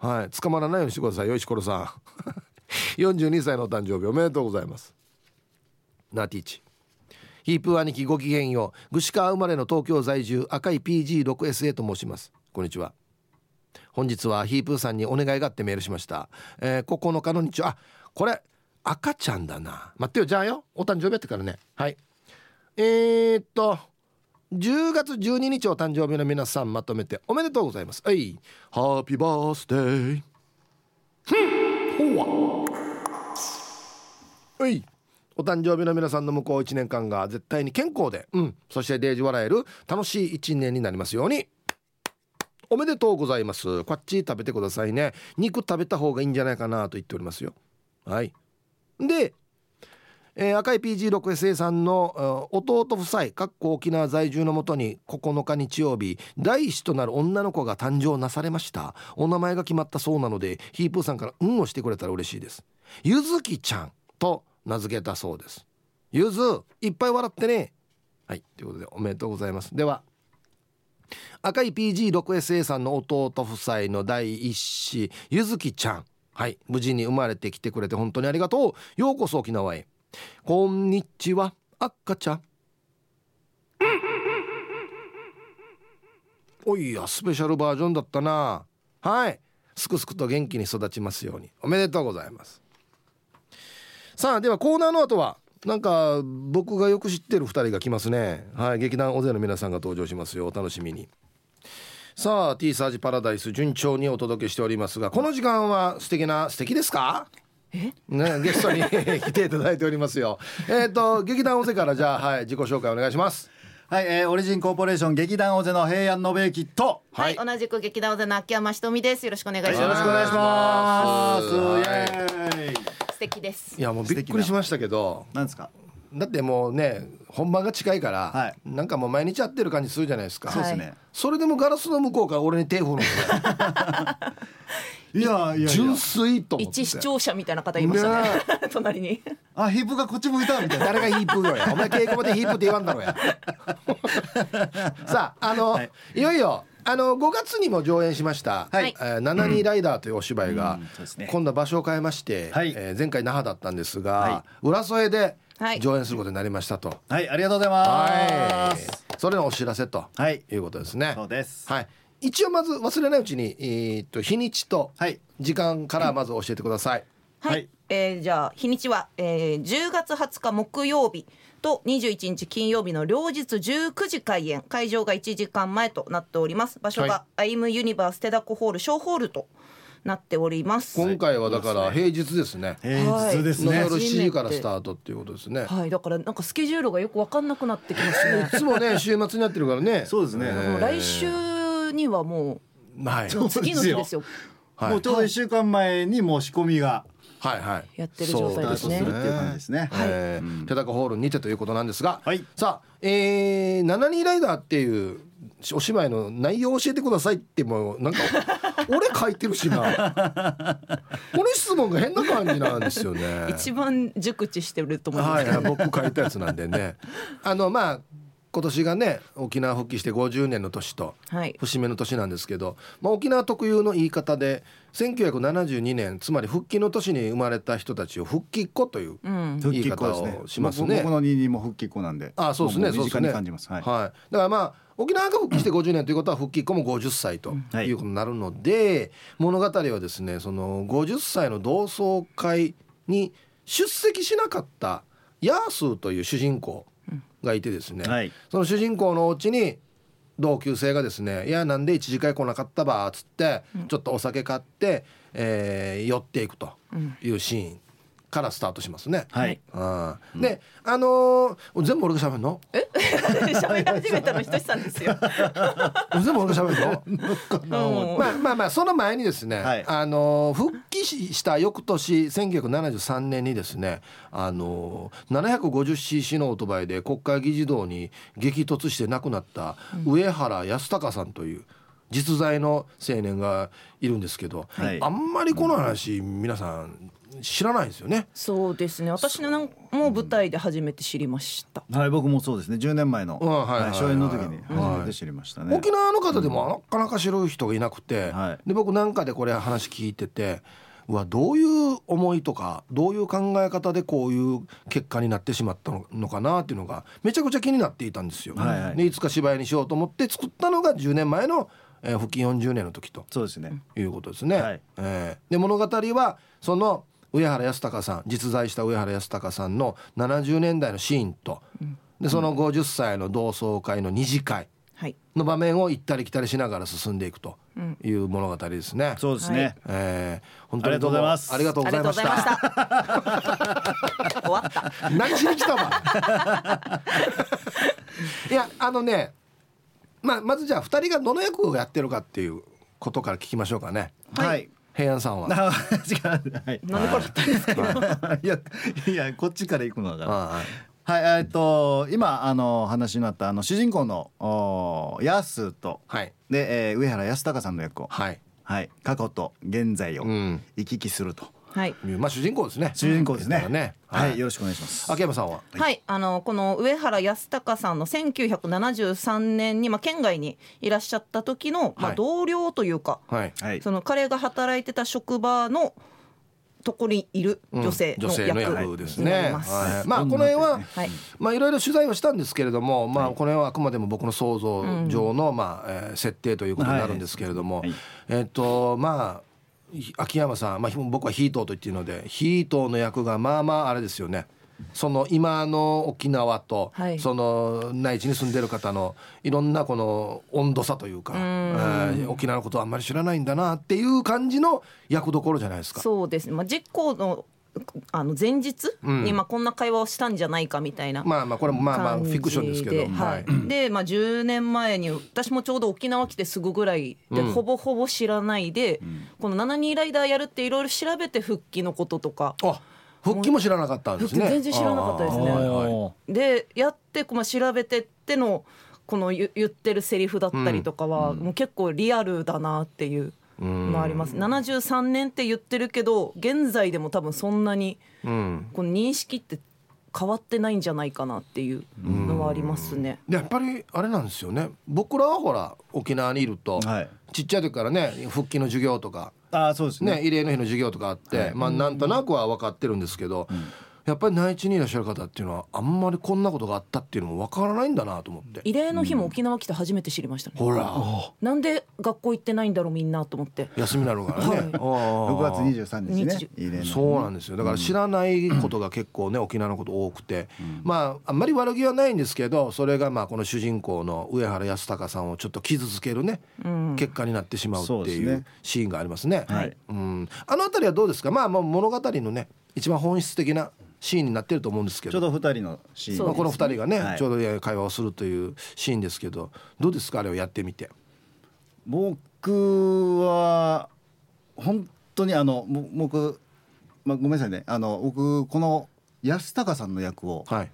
あ。はい。捕まらないようにしてください。よ石ころさん。42歳のお誕生日おめでとうございます。ナティーチヒープ兄貴ごきげんよう。串川生まれの東京在住赤い PG6SA と申します。こんにちは。本日はヒープーさんにお願いがあってメールしました、えー、9日の日あこれ赤ちゃんだな。待ってよじゃあよ。お誕生日やってからね。はい。えー、っと10月12日お誕生日の皆さんまとめておめでとうございます。はい。ハッピーバースデーほわはい。お誕生日の皆さんの向こう1年間が絶対に健康で、うん、そしてデージ笑える楽しい1年になりますように。おめでとうございます。こっち食べてくださいね。肉食べた方がいいんじゃないかなと言っておりますよ。はい。でえー、赤い PG6SA さんの弟夫妻かっこ沖縄在住のもとに9日日曜日第一子となる女の子が誕生なされました。お名前が決まったそうなのでヒープーさんから「運をしてくれたら嬉しいです。ゆずきちゃんと名付けたそうです。ゆずいっぱい笑ってね。はいということでおめでとうございます。では赤い PG6SA さんの弟夫妻の第一子ゆずきちゃん。はい無事に生まれてきてくれて本当にありがとう。ようこそ沖縄へ。こんにちは赤ちゃん。おいやスペシャルバージョンだったな。はい。すくすくと元気に育ちますように。おめでとうございます。さあではコーナーの後はなんか僕がよく知ってる2人が来ますね。はい。劇団大勢の皆さんが登場しますよ。お楽しみに。さあ T サージパラダイス順調にお届けしておりますがこの時間は素敵な素敵ですか？ね、ゲストに 来ていただいておりますよ。えっ、と劇団大勢からじゃあはい自己紹介お願いします。はい、えー、オリジンコーポレーション劇団大勢の平安信之と、はい、はい、同じく劇団大勢の秋山ひとみです。よろしくお願いします。よろしくお願いします。イエーイ。素敵です。いやもうびっくりしましたけど、なんですか？だってもうね本番が近いから、はい、なんかもう毎日やってる感じするじゃないですか、そうですねそれでもガラスの向こうから俺に手振るの いやいや純粋と一視聴者みたいな方いましたね。隣に。あヒープがこっち向いたみたいな。誰がヒープよや。お前稽古場でヒープって言わんだろうや。さああの、はい、いよいよあの5月にも上演しました「はい。えー、七人ライダー」というお芝居が、うん。ね、今度は場所を変えまして、はい、えー、前回那覇だったんですが、はい、浦添で上演することになりましたと。はいありがとうございます、それのお知らせと、はい、いうことですね。そうです。はい一応まず忘れないうちに、えー、と日にちと時間からまず教えてください。はい、はい、えー、じゃあ日にちは、えー、10月20日木曜日と21日金曜日の両日19時開演。会場が1時間前となっております。場所が、アイムユニバーステダコホール小ホールとなっております。今回はだから平日ですね。平日ですね、夜7時からスタートっていうことですね。はい。だからなんかスケジュールがよく分かんなくなってきますね。いつもね週末になってるからね。そうですね、来週にはもう、はい、次の日ですよ。はい、もうちょうど1週間前にもう仕込みがはいはい、やってる状態ですね。するっていう感じですね。はい、えー、手高ホールにてということなんですが、はい、さあ、えー、七人ライダーっていうお芝居の内容を教えてくださいってもうなんか 俺書いてるしな。この質問が変な感じなんですよね。一番熟知してると思います、はい、僕書いたやつなんでね。あのまあ今年がね沖縄復帰して50年の年と節目の年なんですけど、はい、まあ、沖縄特有の言い方で1972年つまり復帰の年に生まれた人たちを復帰っ子という言い方をしますね。うん、僕の二人も復帰っ子なんであそうですねそうですね、はい、はい、だからまあ沖縄が復帰して50年ということは復帰っ子も50歳とい。うことになるので、物語はですねその50歳の同窓会に出席しなかったヤースーという主人公がいてですね、はい、その主人公のお家に同級生がですね「いやなんで一次会来なかったば」っつって、ちょっとお酒買って、えー、寄っていくというシーンからスタートしますね。はい。あで、あのー、全部俺が喋るの？え？喋り始めたのひとしさんですよ。全部俺が喋るの？まあまあまあその前にですね、はい、あのー、復帰した翌年1973年にですね、あのー、750cc のオートバイで国会議事堂に激突して亡くなった上原康隆さんという。実在の青年がいるんですけど、はい、あんまりこの話、皆さん知らないですよね。そうですね。私のも舞台で初めて知りました。はい、僕もそうですね。10年前の、はい初演の時に初めて知りましたね。沖縄の方でもなかなか知る人がいなくて、はい、で僕なんかでこれ話聞いてて。はどういう思いとかどういう考え方でこういう結果になってしまったのかなっていうのがめちゃくちゃ気になっていたんですよ。はいはい、でいつか芝居にしようと思って作ったのが10年前の、えー、復帰40年の時とそうですねいうことですね。はい、えー、で物語はその上原康隆さん実在した上原康隆さんの70年代のシーンと、うん、でその50歳の同窓会の二次会の場面を行ったり来たりしながら進んでいくという物語ですね。そうですね。えー、本当にありがとうございます。ありがとうございました。終わった。何しに来たわ。いやあのね、まあまずじゃあ二人がどの役をやってるかっていうことから聞きましょうかね。はい。平安さんは。違う。はい。なんでこれだったんですか？いやいやこっちから行くのだから。はいえっと今あの話になったあの主人公のおヤスと、はい、で、えー、上原康隆さんの役を、はいはい、過去と現在を行き来すると。はい、まあ主人公ですね。主人公ですね。ね。はい、よろしくお願いします。秋山さんは？はい、あのこの上原康隆さんの1973年にまあ県外にいらっしゃった時の、まあ同僚というか、はい、その彼が働いてた職場のとこにいる女性の役ですね。まあこの辺は、まあいろいろ取材をしたんですけれども、まあこの辺はあくまでも僕の想像上の、まあ、えー、設定ということになるんですけれども、えっ、とまあ秋山さん、まあ、僕はヒートと言っているのでヒートの役がまあまああれですよね。その今の沖縄と、はい、その内地に住んでる方のいろんなこの温度差というか、うえー、沖縄のことはあんまり知らないんだなっていう感じの役どころじゃないですか。そうです。ね、まあ、実行のあの前日？にまあこんな会話をしたんじゃないかみたいな、まあまあこれもまあまあフィクションですけど、はい、でまあ10年前に私もちょうど沖縄来てすぐぐらいで、ほぼほぼ知らないで、この7人ライダーやるっていろいろ調べて復帰のこととか。あ復帰も知らなかったんですね。全然知らなかったですね。でやってまあ調べてってのこの言ってるセリフだったりとかは、もう結構リアルだなっていうのあります。73年って言ってるけど現在でも多分そんなにこの認識って変わってないんじゃないかなっていうのはありますね。やっぱりあれなんですよね。僕らはほら沖縄にいると、はい、ちっちゃい時からね復帰の授業とかあそうですね。ね慰霊の日の授業とかあって、はい、まあなんとなくは分かってるんですけど、うんやっぱり内地にいらっしゃる方っていうのはあんまりこんなことがあったっていうのもわからないんだなと思って。慰霊の日も沖縄来て初めて知りましたね、ほら。なんで学校行ってないんだろうみんなと思って。休みなのからね、はい、6月23日ね慰霊そうなんですよ。だから知らないことが結構ね沖縄のこと多くて、うん、まああんまり悪気はないんですけどそれがまあこの主人公の上原康隆さんをちょっと傷つけるね、うん、結果になってしまうっていうシーンがありますね、はい、うん、あの辺りはどうですか？まあもう物語のね一番本質的なシーンになってると思うんですけど。ちょうど2人のシーン、まあ、この2人がね、はい、ちょうど会話をするというシーンですけど。どうですかあれをやってみて？僕は本当にあの僕、まあ、ごめんなさいね。あの僕この安高さんの役を、はい、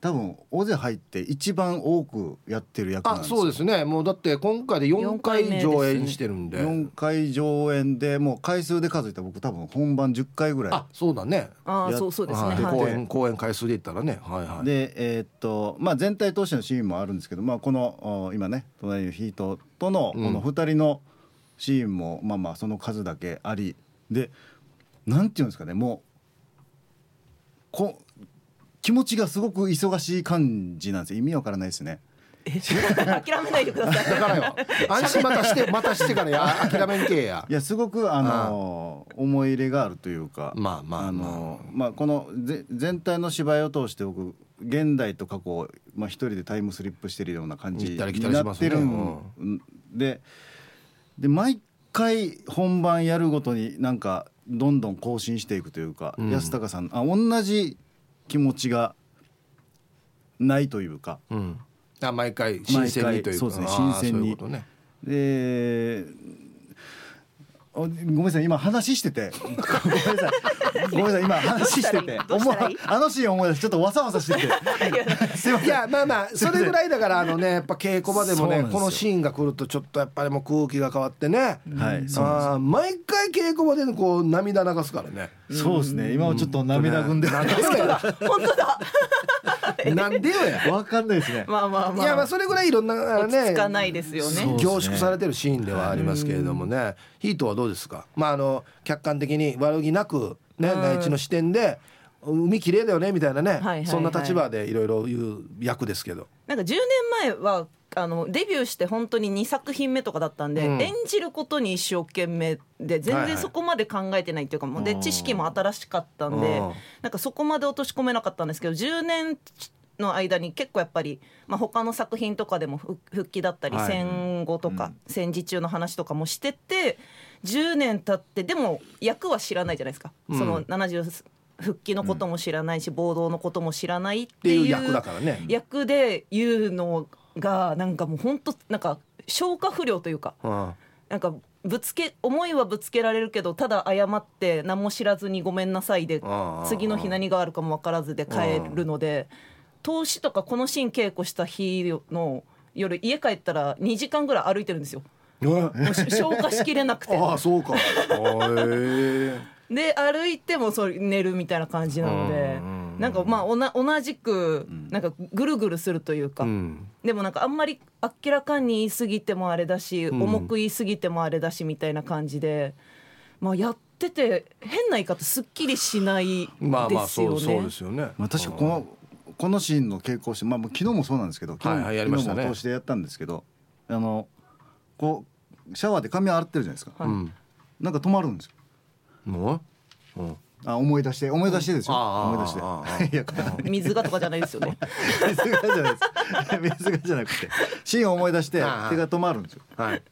多分大勢入って一番多くやってる役なんですそうですね。もうだって今回で4回上演してるんで。4回上演でもう回数で数えたら僕多分本番10回ぐらいあそうだね。あそうそうですね、はい、公演公演回数で言ったらね。はいはい。でえー、っとまあ全体通してのシーンもあるんですけどまあこの今ね隣のヒートとのこの2人のシーンも、まあまあその数だけあり。でなんていうんですかねもうこ気持ちがすごく忙しい感じなんです意味わからないですね。諦めないでください。だからよ。安心またして またしてからや諦めんけや。いやすごくあの思い入れがあるというか。まあまあ、あ、のまあこのぜ全体の芝居を通して僕現代と過去をまあ一人でタイムスリップしてるような感じになってるんでで毎回本番やるごとになんかどんどん更新していくというか、安高さんあ同じ気持ちがないというか、うん、あ毎回新鮮にというか。そうですね新鮮に。ね、でごめんなさい今話してて。ごめんなさい ごめんなさい今話してて。思あのシーン思い出しちょっとわさわさしてて。すいませんいやまあまあそれぐらいだからあのね やっぱ稽古場でもねこのシーンが来るとちょっとやっぱりもう空気が変わってね、はい、あ毎回稽古場でこう涙流すからね。そうですね。今はちょっと涙ぐんで、本当だ なんでよや。わかんないですね。まあまあまあ。いやまあそれぐらいいろんなね。つかないですよね。凝縮されてるシーンではありますけれどもね。ヒートはどうですか？まああの客観的に悪気なくね内地の視点で。海綺麗だよねみたいなね、そんな立場でいろいろ言う役ですけどなんか10年前はあのデビューして本当に2作品目とかだったんで、うん、演じることに一生懸命で全然そこまで考えてないっていうか、もうで知識も新しかったんで、なんかそこまで落とし込めなかったんですけど10年の間に結構やっぱり、まあ、他の作品とかでも復帰だったり、戦後とか、戦時中の話とかもしてて10年経ってでも役は知らないじゃないですか、その70復帰のことも知らないし、暴動のことも知らないっていう役だからね。役で言うのがなんかもう本当なんか消化不良というか、なんかぶつけ思いはぶつけられるけどただ謝って何も知らずにごめんなさいで次の日何があるかも分からずで帰るので。投資とかこのシーン稽古した日の夜家帰ったら2時間ぐらい歩いてるんですよ。もう消化しきれなくて。ああそうか。で歩いてもそれ寝るみたいな感じなので。なんかまあおな同じくなんかぐるぐるするというか、うん、でもなんかあんまり明らかに言い過ぎてもあれだし、うん、重く言い過ぎてもあれだしみたいな感じで、まあ、やってて変な言い方すっきりしないですよね。まあまあそうそうですよね。まあ、確かこのこのシーンの傾向して、まあ、昨日もそうなんですけど昨日,、はいはいね、昨日も通してやったんですけどあのこうシャワーで髪洗ってるじゃないですか、はい、なんか止まるんですよ。もう、う。んあ思い出して思い出してですよ、思い出して。いや 水がとかじゃないですよね。水がじゃないです。水がじゃなくてシーンを思い出して手が止まるんですよ。はい。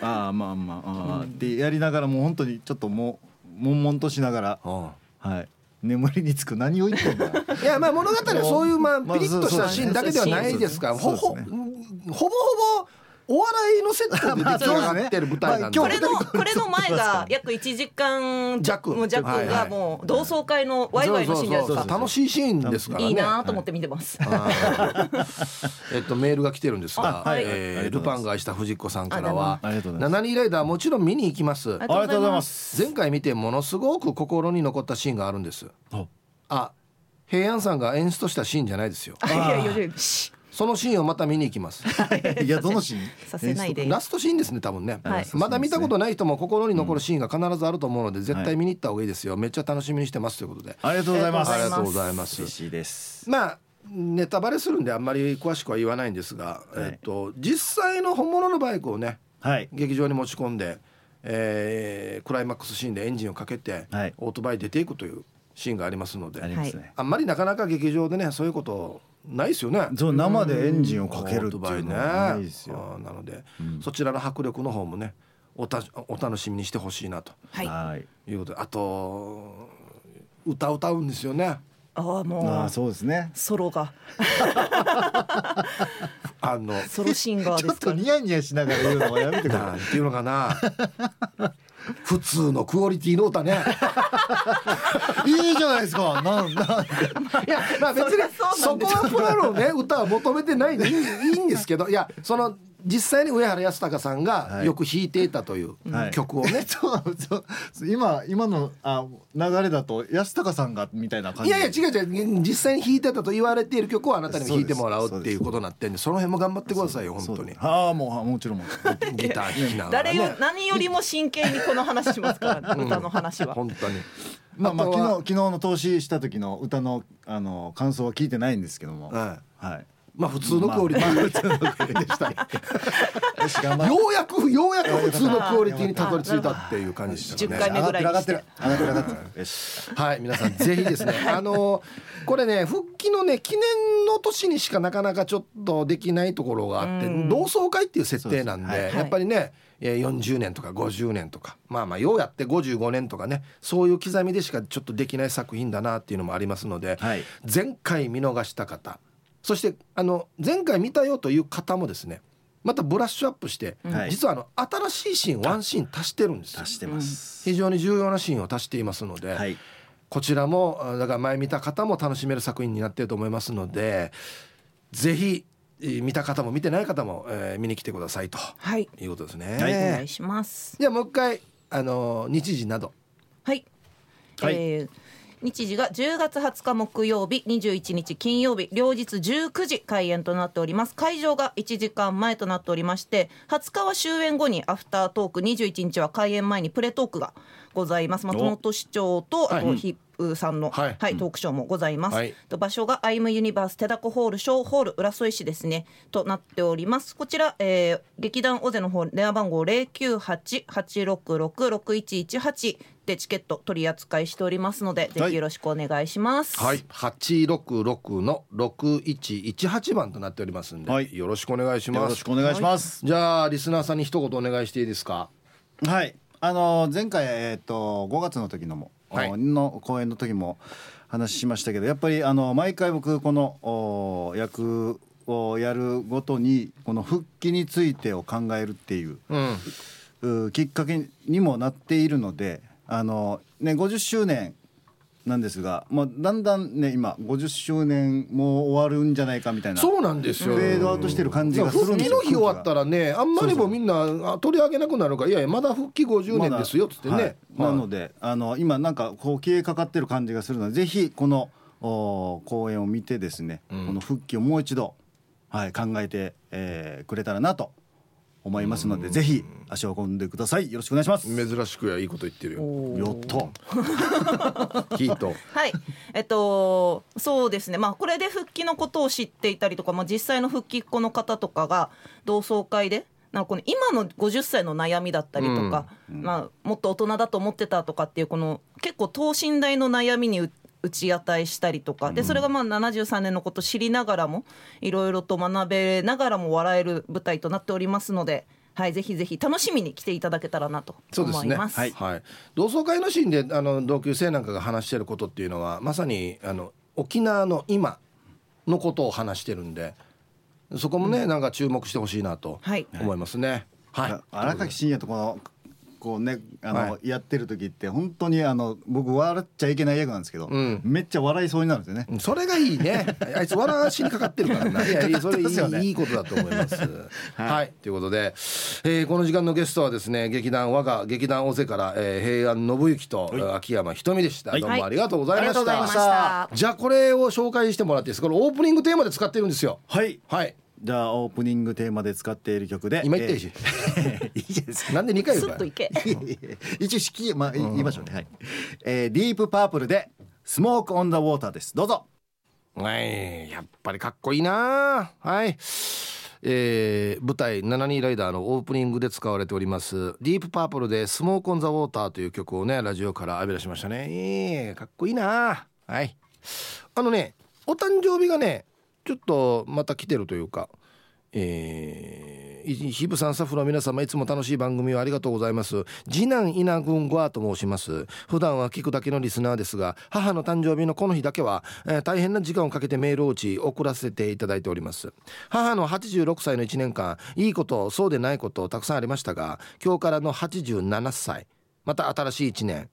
ああまあまあああってやりながらもう本当にちょっともう悶々としながら。はい眠りにつく何を言ってんだ。いやまあ物語はそういうまあピリッとしたシーンだけではないですからほぼほぼお笑いのセットで出来上がってる舞台なんで、これのこれの前が約1時間弱。弱がもう同窓会のワイワイのシーンじゃないですか。楽しいシーンですからね。いいなと思って見てます、えっとメールが来てるんですが、はい。えー、ルパンが愛した藤子さんからは七人ライダーもちろん見に行きます。ありがとうございます。前回見てものすごく心に残ったシーンがあるんです。あ平安さんが演出したシーンじゃないですよそのシーンをまた見に行きます。い。やどのシーン？させないで。ラストシーンですね多分ね、はい、まだ見たことない人も心に残るシーンが必ずあると思うので、絶対見に行った方がいいですよ。めっちゃ楽しみにしてますということで。ありがとうございます。ありがとうございます。嬉しいです。まあネタバレするんであんまり詳しくは言わないんですが、はい、えっと実際の本物のバイクをね、はい、劇場に持ち込んで、えー、クライマックスシーンでエンジンをかけて、はい、オートバイ出ていくというシーンがありますので、ね、あんまりなかなか劇場でねそういうことないですよね。そう生でエンジンをかけるっていうのはないですよ。なので、うん、そちらの迫力の方もねおたお楽しみにしてほしいなと、はい、いうことであと歌歌うんですよね。ああもうあそうですねソロが あのソロシンガーちょっとニヤニヤしながら言うのはやめてください。っていうのかな。普通のクオリティの歌ね。いいじゃないですか。なんなんいやまあ別にそこはプロのね歌は求めてないでいいいいんですけど。いやその実際に上原康隆さんがよく弾いていたという曲をね、はいそう。今今のあ流れだと安隆さんがみたいな感じ。いやいや違う違う。実際に弾いてたと言われている曲をあなたに弾いてもらうっていうことになってんでその辺も頑張ってくださいよ本当に。ああもうもちろん。ギター弾きながら、ね、誰よ何よりも真剣にこの話しますから、歌の話は。本当に。まあまあ昨日昨日の投資した時の歌のあの感想は聞いてないんですけども。はい、はいまあ普通のクオリティ、まあ、普通のクオリティでした ようやくようやく普通のクオリティにたどり着いたっていう感じでしたね。10回目ぐらいにしてはい皆さんぜひですね。あのこれね復帰のね記念の年にしかなかなかちょっとできないところがあって同窓会っていう設定なんでやっぱりね40年とか50年とかまあまあようやって55年とかねそういう刻みでしかちょっとできない作品だなっていうのもありますので、はい、前回見逃した方そしてあの前回見たよという方もですねまたブラッシュアップして、はい、実はあの新しいシーンワンシーン足してるんです足してます。非常に重要なシーンを足していますので、はい、こちらもだから前見た方も楽しめる作品になっていると思いますのでぜひ見た方も見てない方も、えー、見に来てくださいと、はい、いうことですね。はい、お願いします。じゃあもう一回あの日時など。はい。はい、えー日時が10月20日木曜日21日金曜日両日19時開演となっております。会場が1時間前となっておりまして20日は終演後にアフタートーク21日は開演前にプレトークがございます。松本市長とあとヒップさんの、はい、はい、トークショーもございます、はい、と場所がアイムユニバース手だこホールショーホール浦添市ですね。となっております。こちら、えー、劇団オゼの方電話番号098-866-6118でチケット取り扱いしておりますので、ぜひよろしくお願いします。はい。866の6118番となっておりますんで、はい、よろしくお願いします。よろしくお願いします、じゃあリスナーさんに一言お願いしていいですか？はいあの前回えっ、ー、と5月の時のも、はい、の公演の時も話しましたけどやっぱりあの毎回僕この役をやるごとにこの復帰についてを考えるっていう、うん、きっかけにもなっているのであのね50周年なんですが、まあ、だんだんね今50周年も終わるんじゃないかみたいなそうなんですよ。フェードアウトしてる感じがするんですよ復帰の日終わったらねあんまりもみんな取り上げなくなるからいやいやまだ復帰50年ですよっつってね、はい。なのであの今なんかこう消えかかってる感じがするのでぜひこのお公演を見てですね、うん、この復帰をもう一度、はい、考えて、えー、くれたらなと思いますのでぜひ足を運んでください。よろしくお願いします。珍しくやいいこと言ってるよ。よっと ヒート。はい。えっとそうですね。まあこれで復帰のことを知っていたりとか、まあ、実際の復帰っ子の方とかが同窓会でなんかこの今の50歳の悩みだったりとか、うん、まあ、もっと大人だと思ってたとかっていうこの結構等身大の悩みに打ち当たりしたりとか。でそれがまあ73年のこと知りながらもいろいろと学べながらも笑える舞台となっておりますので。はい、ぜひぜひ楽しみに来ていただけたらなと思います。すね、はい、はい、同窓会のシーンであの同級生なんかが話してることっていうのはまさにあの沖縄の今のことを話してるんでそこもね、なんか注目してほしいなと思いますね。はい、荒垣真也とこのこうねあの、はい、やってる時って本当にあの僕笑っちゃいけない役なんですけど、うん、めっちゃ笑いそうになるんですよね。それがいいね。あいつ笑わしにかかってるからな。いやそれいいね、いいことだと思います。はい、はい、ということで、えー、この時間のゲストはですね劇団我が劇団尾瀬から、えー、平安信之と、はい、秋山ひとみでした、どうもありがとうございました、じゃあこれを紹介してもらっていいですこれオープニングテーマで使ってるんですよ。はい。はいじゃあオープニングテーマで使っている曲で。今言っていいし、えー、いいですか。なんで2回言うか 一応式まあ、言いましょうね。はい、えー、ディープパープルでスモークオンダウォーターです。どうぞ。はい。やっぱりかっこいいなはい。えー、舞台「72ライダー」のオープニングで使われておりますディープパープルで「スモーク・オン・ザ・ウォーター」という曲をねラジオから浴び出しましたね。えー、かっこいいなはい。あのねお誕生日がねちょっとまた来てるというかえー、ひぶさんスタッフの皆様いつも楽しい番組をありがとうございます。次男稲軍ゴアと申します。普段は聞くだけのリスナーですが母の誕生日のこの日だけは、えー、大変な時間をかけてメールを打ち送らせていただいております。母の86歳の1年間いいことそうでないことたくさんありましたが今日からの87歳また新しい1年。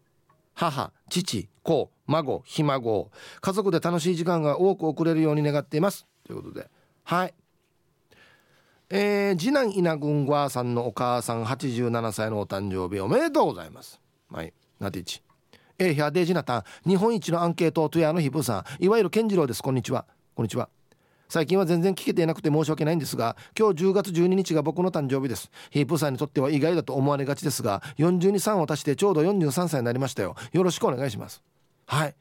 母父子孫ひ孫。家族で楽しい時間が多く送れるように願っています。ということで。はい。えー、次男稲軍ゴアさんのお母さん87歳のお誕生日おめでとうございます。はい。なていちえー、ヒャデジナタン日本一のアンケートトゥヤのヒブさん。いわゆる健次郎です。こんにちは。こんにちは。最近は全然聞けていなくて申し訳ないんですが今日10月12日が僕の誕生日です。ヒープさんにとっては意外だと思われがちですが42、3を足してちょうど43歳になりましたよ。よろしくお願いします。はい。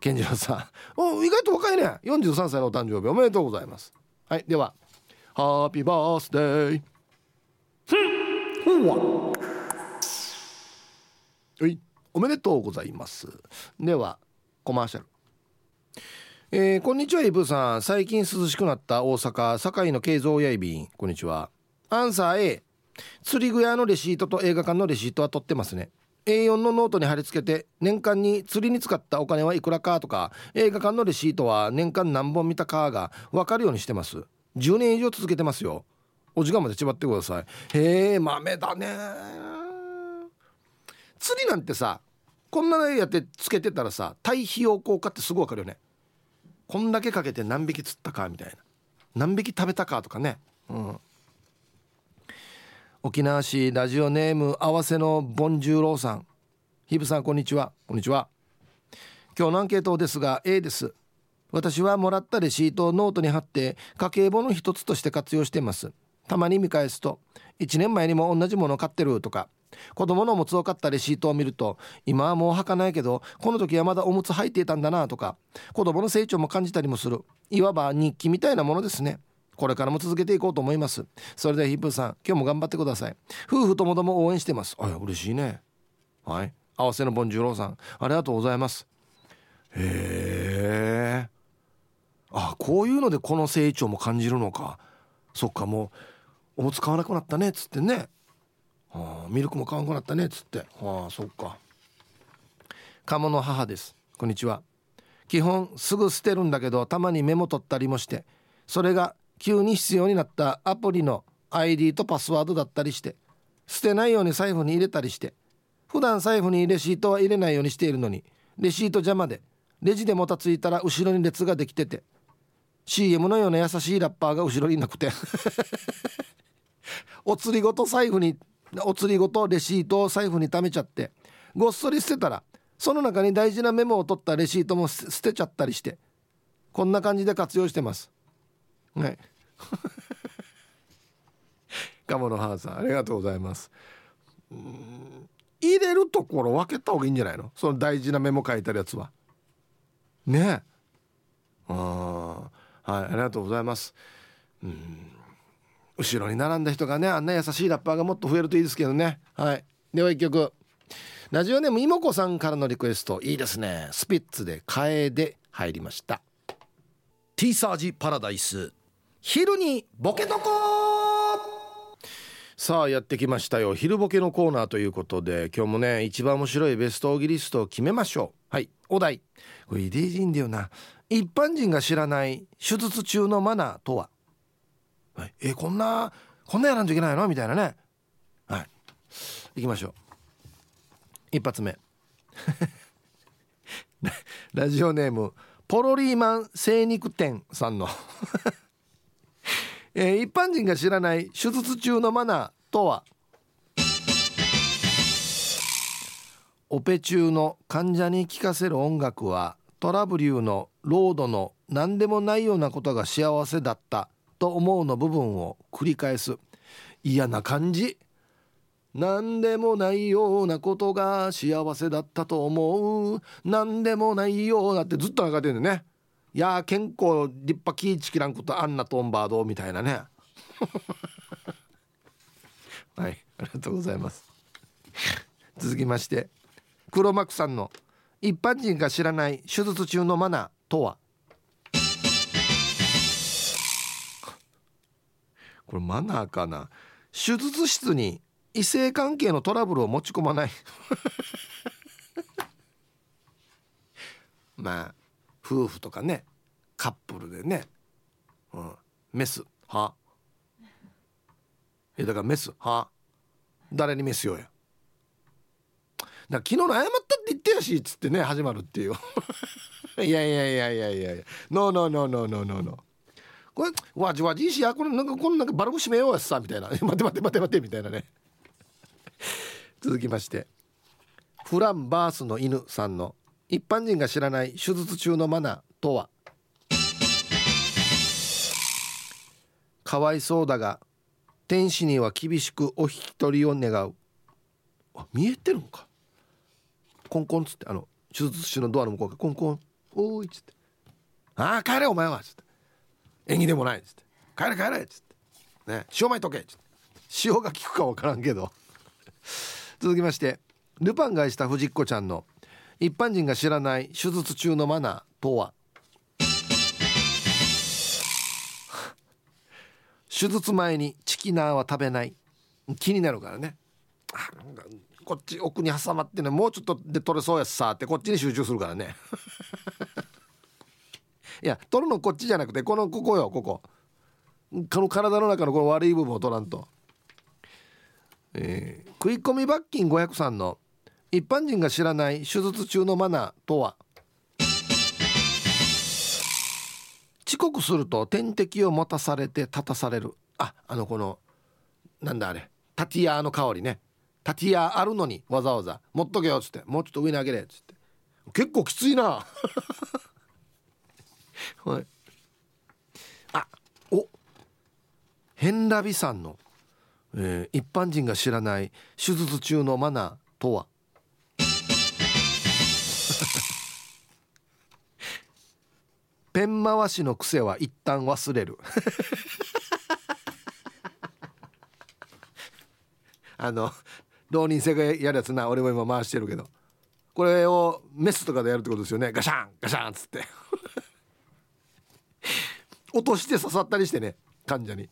健次郎さん。お意外と若いね。43歳のお誕生日。おめでとうございます。はいではハッピーバースデー。ふわは。いおめでとうございます。ではコマーシャル。えー、こんにちはイブさん。最近涼しくなった大阪堺の慶三やいびんこんにちは。アンサー A 釣り具屋のレシートと映画館のレシートは取ってますね A4 のノートに貼り付けて年間に釣りに使ったお金はいくらかとか映画館のレシートは年間何本見たかが分かるようにしてます。10年以上続けてますよ。お時間まで縛ってください。へえ豆だね釣りなんてさこんなのやってつけてたらさ対費用効果ってすぐ分かるよね。こんだけかけて何匹釣ったかみたいな。何匹食べたかとかね。うん。沖縄市ラジオネーム合わせのボンジューローさん。ヒブさんこんにちは。こんにちは。今日のアンケートですが A です。私はもらったレシートをノートに貼って家計簿の一つとして活用しています。たまに見返すと1年前にも同じもの買ってるとか子供のおむつを買ったレシートを見ると今はもう履かないけどこの時はまだおむつ履いていたんだなとか子供の成長も感じたりもする。いわば日記みたいなものですね。これからも続けていこうと思います。それではヒップさん今日も頑張ってください。夫婦ともども応援してます。あ嬉しいね。はい。合わせのボンジュローさんありがとうございます。へえあこういうのでこの成長も感じるのか。そっかもうおむつ買わなくなったねっつってね。あ、ミルクも買わなくなったねっつって。はあそっか。鴨の母です。こんにちは。基本すぐ捨てるんだけどたまにメモ取ったりもして。それが急に必要になったアプリの ID とパスワードだったりして捨てないように財布に入れたりして普段財布にレシートは入れないようにしているのにレシート邪魔でレジでもたついたら後ろに列ができてて CM のような優しいラッパーが後ろにいなくて お釣りごと財布にお釣りごとレシートを財布に貯めちゃってごっそり捨てたらその中に大事なメモを取ったレシートも捨てちゃったりしてこんな感じで活用してます。はい 鴨の母さんありがとうございます。入れるところ分けた方がいいんじゃないの？その大事なメモ書いてるやつは。ね。えあはいありがとうございます。うん後ろに並んだ人がねあんな優しいラッパーがもっと増えるといいですけどね。はい。では一曲。ラジオネームいもこさんからのリクエスト。いいですね。スピッツで「替え」で入りました。ティーサージパラダイス。昼にボケとこさあやってきましたよ。昼ボケのコーナーということで今日もね一番面白いベストオギリストを決めましょう。はいお題。これ遺伝人だよな。一般人が知らない手術中のマナーとは。はい、えこんなこんなやらんといけないの？みたいなね。はい行きましょう。一発目。ラジオネームポロリーマン精肉店さんの。えー、一般人が知らない手術中のマナーとは？オペ中の患者に聴かせる音楽はトラブリューのロードの何でもないようなことが幸せだったと思うの部分を繰り返す。嫌な感じ？何でもないようなことが幸せだったと思う。何でもないようなってずっと流れてるんだよね。いや健康立派気ぃちきらんことあんなトンバードみたいなね。はいありがとうございます。続きまして黒幕さんの一般人が知らない手術中のマナーとは？これマナーかな？手術室に異性関係のトラブルを持ち込まない。まあ夫婦とかねカップルでね、うん、メスはえだからメスは誰にメスよや。だ昨日の謝ったって言ってやしっつってね始まるっていう。いやいやいやいやいやいや。ノーノーノーノーノーノーノーこれわじわじいしやこれなんかこんなんかバルブ閉めようやさみたいな。待て待て待て待てみたいなね。続きまして。フランバースの犬さんの一般人が知らない手術中のマナーとは？かわいそうだが天使には厳しくお引き取りを願う。あ見えてるのか。コンコンっつってあの手術室のドアの向こうがコンコン「おい」っつって「ああ帰れお前は」っつって「縁起でもない」っつって「帰れ帰れ」っつって「ね塩まいとけ」っつって。塩が効くか分からんけど。続きましてルパンがした藤子ちゃんの一般人が知らない手術中のマナーとは？手術前にチキナーは食べない。気になるからね。こっち奥に挟まってねもうちょっとで取れそうやさってこっちに集中するからね。いや取るのこっちじゃなくてこのここよここ。この体の中のこの悪い部分を取らんと、えー、食い込み罰金503の一般人が知らない手術中のマナーとは？遅刻すると点滴を持たされて立たされる。ああのこのなんだあれ。タティアの香りね。立ち屋あるのにわざわざ「持っとけよ」っつって「もうちょっと上に上げれ」っつって。結構きついな。はい。あお。ヘンラビさんの、えー、一般人が知らない手術中のマナーとは？ペン回しの癖は一旦忘れる。あの浪人生がやるやつな俺も今回してるけど。これをメスとかでやるってことですよね。ガシャンガシャンっつって。落として刺さったりしてね患者に。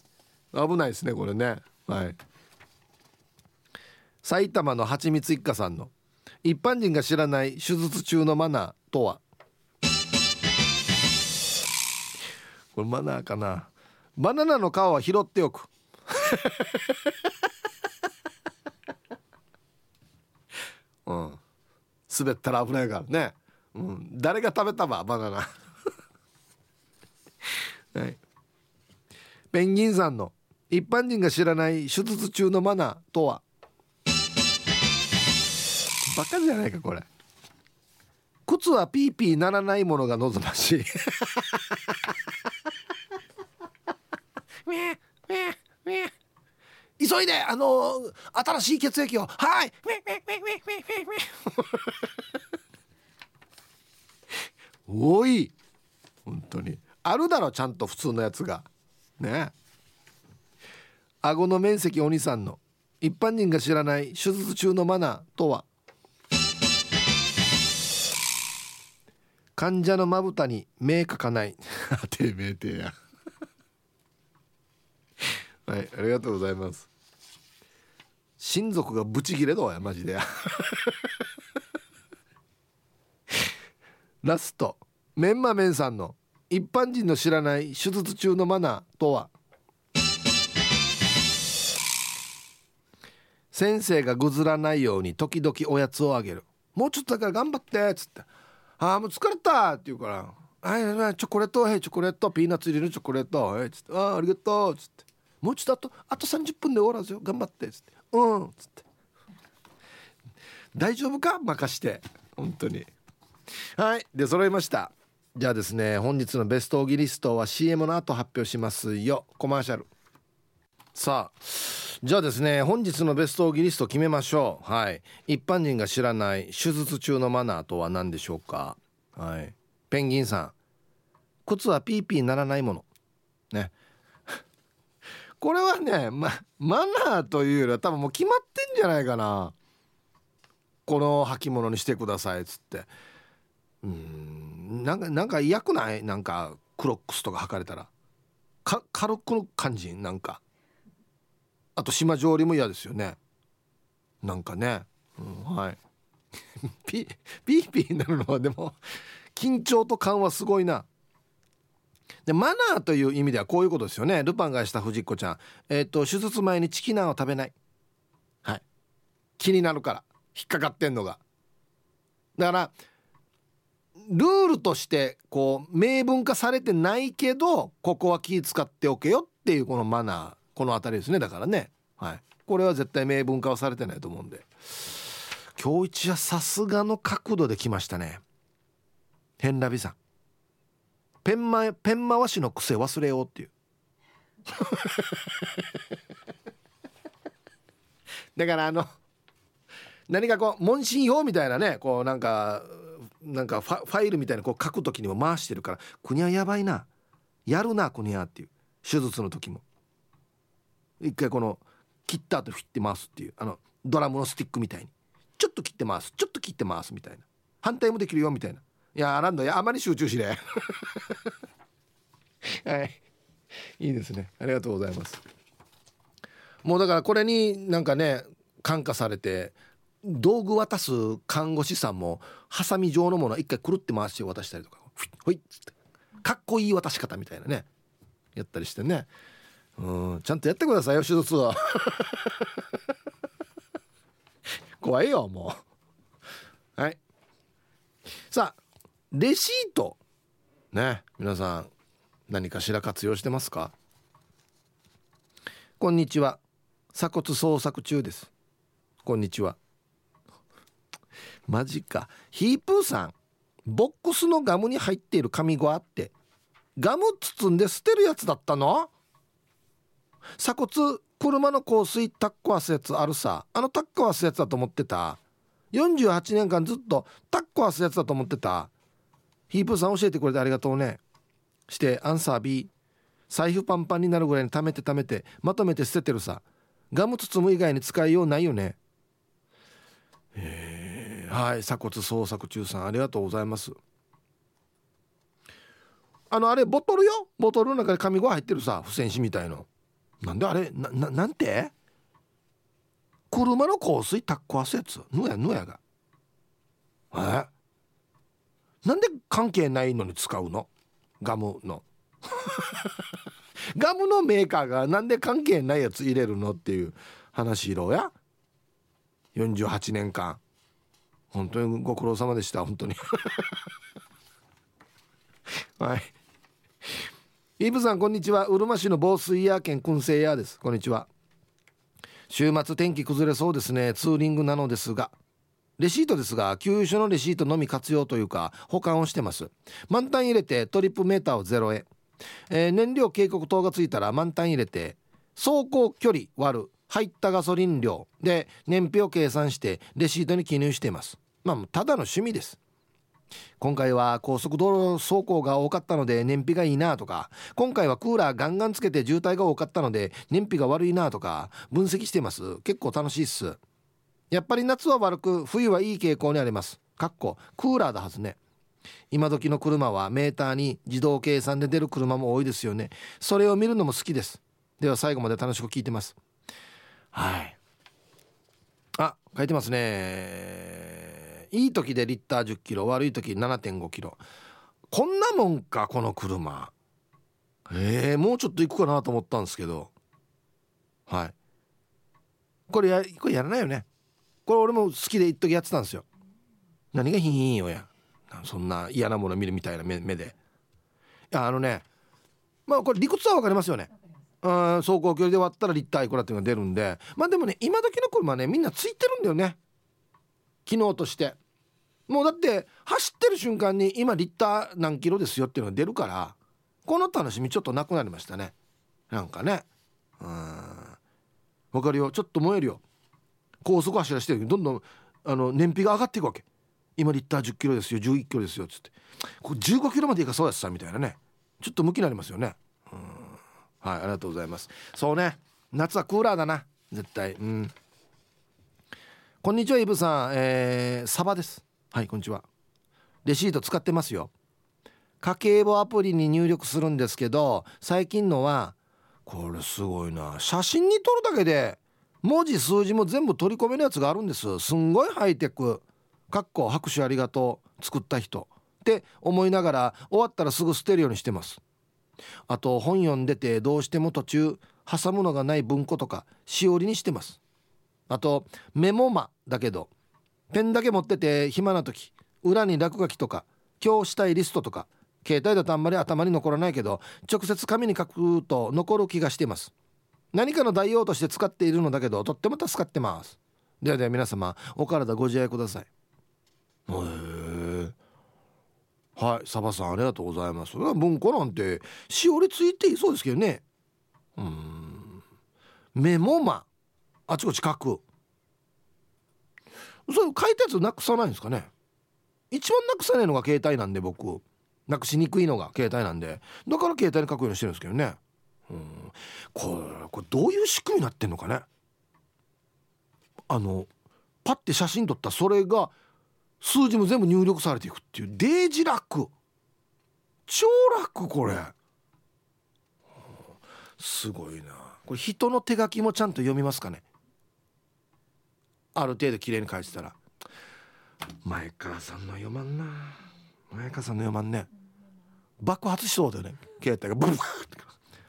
危ないですねこれね。はい。埼玉のはちみつ一家さんの一般人が知らない手術中のマナーとは？これマナーかな。バナナの皮は拾っておく。うん。滑ったら危ないからね、うん、誰が食べたばバナナ。はい。ペンギンさんの一般人が知らない手術中のマナーとは？バカじゃないかこれ。靴はピーピーならないものが望ましい。急いであの新しい血液を。はい。おい。本当に。あるだろちゃんと普通のやつが。ね。顎の面積お兄さんの。一般人が知らない手術中のマナーとは。患者のまぶたに目描かない。てめえてや。はいありがとうございます。親族がブチギレだわマジで。ラスト。メンマメンさんの一般人の知らない手術中のマナーとは？先生がぐずらないように時々おやつをあげる。もうちょっとだから頑張ってっつって「ああもう疲れた」って言うから「はいチョコレート。へチョコレート。ピーナッツ入れるチョコレート。へ」っつって「ああありがとう」っつって「もうちょっとあとあと30分で終わらずよ。頑張って」っつって。うん。っつって。大丈夫か？任して。本当に。はい。で揃いました。じゃあですね本日のベストオギリストは CM の後発表しますよ。コマーシャル。さあ。じゃあですね本日のベストオギリスト決めましょう。はい。一般人が知らない手術中のマナーとは何でしょうか？はい。ペンギンさん。靴はピーピーならないもの。ね。これはね、ま、マナーというよりは多分もう決まってんじゃないかな。この履物にしてくださいっつって。うんなんかなんか嫌くない？なんかクロックスとか履かれたら。か軽くの感じ？なんか。あと島上りも嫌ですよね。なんかね、うん、はい。ピピーピーになるのはでも 緊張と緩和すごいな。でマナーという意味ではこういうことですよね。ルパンがした藤子ちゃん。えっ、ー、と手術前にチキナーを食べない。はい。気になるから。引っかかってんのが。だからルールとしてこう明文化されてないけどここは気使っておけよっていうこのマナー。この辺りですね。だからね。はい。これは絶対明文化はされてないと思うんで。今日一はさすがの角度で来ましたね。変ラビさん。ペンマペン回しの癖忘れようっていう。だからあの何かこう問診票みたいなねこうなんかなんかファイルみたいなこう書く時にも回してるから国はやばいな。やるな国はっていう。手術の時も。一回この切った後切ってますっていう。あのドラムのスティックみたいに。ちょっと切ってますちょっと切ってますみたいな。反対もできるよみたいな。いやランドやあまり集中しね はい。いいですね。ありがとうございます。もうだからこれになんかね感化されて道具渡す看護師さんもハサミ状のもの一回くるって回して渡したりとかほいっつって。かっこいい渡し方みたいなねやったりしてね。うんちゃんとやってくださいよ手術は 怖いよもう。はい。さあレシート。ね皆さん何かしら活用してますか？こんにちは。鎖骨捜索中です。こんにちは。マジか。ヒープーさんボックスのガムに入っている紙ゴあってガム包んで捨てるやつだったの？鎖骨車の香水タッコわすやつあるさ。あのタッコわすやつだと思ってた？48年間ずっとタッコわすやつだと思ってた？ヒープーさん教えてくれてありがとうね。してアンサー B 財布パンパンになるぐらいに貯めて貯めてまとめて捨ててるさ。ガム包む以外に使いようないよね。えはい鎖骨捜索中さんありがとうございます。あのあれボトルよ。ボトルの中で紙ご入ってるさ付箋紙みたいの。なんであれなななんて？車の香水タッコわすやつ。ぬやぬやが。え？なんで関係ないのに使うの？ガムの。ガムのメーカーがなんで関係ないやつ入れるのっていう話ろや。48年間。本当にご苦労様でした本当に。はい。イブさんこんにちは。うるま市の防水屋兼燻製屋です。こんにちは。週末天気崩れそうですね。ツーリングなのですが。レシートですが給油所のレシートのみ活用というか保管をしてます。満タン入れてトリップメーターをゼロへ、えー、燃料警告灯がついたら満タン入れて走行距離割る入ったガソリン量で燃費を計算してレシートに記入しています。まあただの趣味です。今回は高速道路走行が多かったので燃費がいいなとか今回はクーラーガンガンつけて渋滞が多かったので燃費が悪いなとか分析してます。結構楽しいっす。やっぱり夏は悪く冬はいい傾向にあります。かっこクーラーだはずね。今時の車はメーターに自動計算で出る車も多いですよね。それを見るのも好きです。では最後まで楽しく聞いてます。はい。あ書いてますね。いい時でリッター1 0キロ悪い時7 5キロ。こんなもんかこの車。えー、もうちょっと行くかなと思ったんですけど。はい。これやこれやらないよね。これ俺も好きで一時やってたんですよ。何がヒンヒンよや。そんな嫌なもの見るみたいな目目で。いやあのねまあこれ理屈は分かりますよね。うん走行距離で割ったらリッターいくらっていうのが出るんで。まあでもね今時の車ねみんなついてるんだよね。機能として。もうだって走ってる瞬間に今リッター何キロですよっていうのが出るからこの楽しみちょっとなくなりましたね。なんかね。うん。わかるよ。ちょっと燃えるよ高速走らしてるけどどんどんあの燃費が上がっていくわけ。今リッター10キロですよ11キロですよっつって。これ15キロまでいかそうやつさみたいなね。ちょっと向きになりますよね。うん。はいありがとうございます。そうね。夏はクーラーだな。絶対。うん。こんにちはイブさん。えー、サバです。はいこんにちは。レシート使ってますよ。家計簿アプリに入力するんですけど最近のはこれすごいな。写真に撮るだけで文字数字も全部取り込めるやつがあるんです。すんごいハイテク。かっこ拍手ありがとう。作った人。って思いながら終わったらすぐ捨てるようにしてます。あと本読んでてどうしても途中挟むのがない文庫とかしおりにしてます。あとメモマだけど。ペンだけ持ってて暇な時。裏に落書きとか。今日したいリストとか。携帯だとあんまり頭に残らないけど。直接紙に書くと残る気がしてます。何かの代用として使っているのだけどとっても助かってます。ではでは皆様お体ご自愛ください。へえ。はいサバさんありがとうございます。文庫なんてしおりついていそうですけどね。うん。メモマ。あちこち書く。それ書いたやつなくさないんですかね。一番なくさないのが携帯なんで僕。なくしにくいのが携帯なんで。だから携帯に書くようにしてるんですけどね。うん。これこれどういう仕組みになってんのかね？あのパッて写真撮ったそれが数字も全部入力されていくっていう。デージ楽超楽これ。すごいな。これ人の手書きもちゃんと読みますかね？ある程度綺麗に書いてたら。前川さんの読まんな。前川さんの読まんね。爆発しそうだよね。携帯がブブッ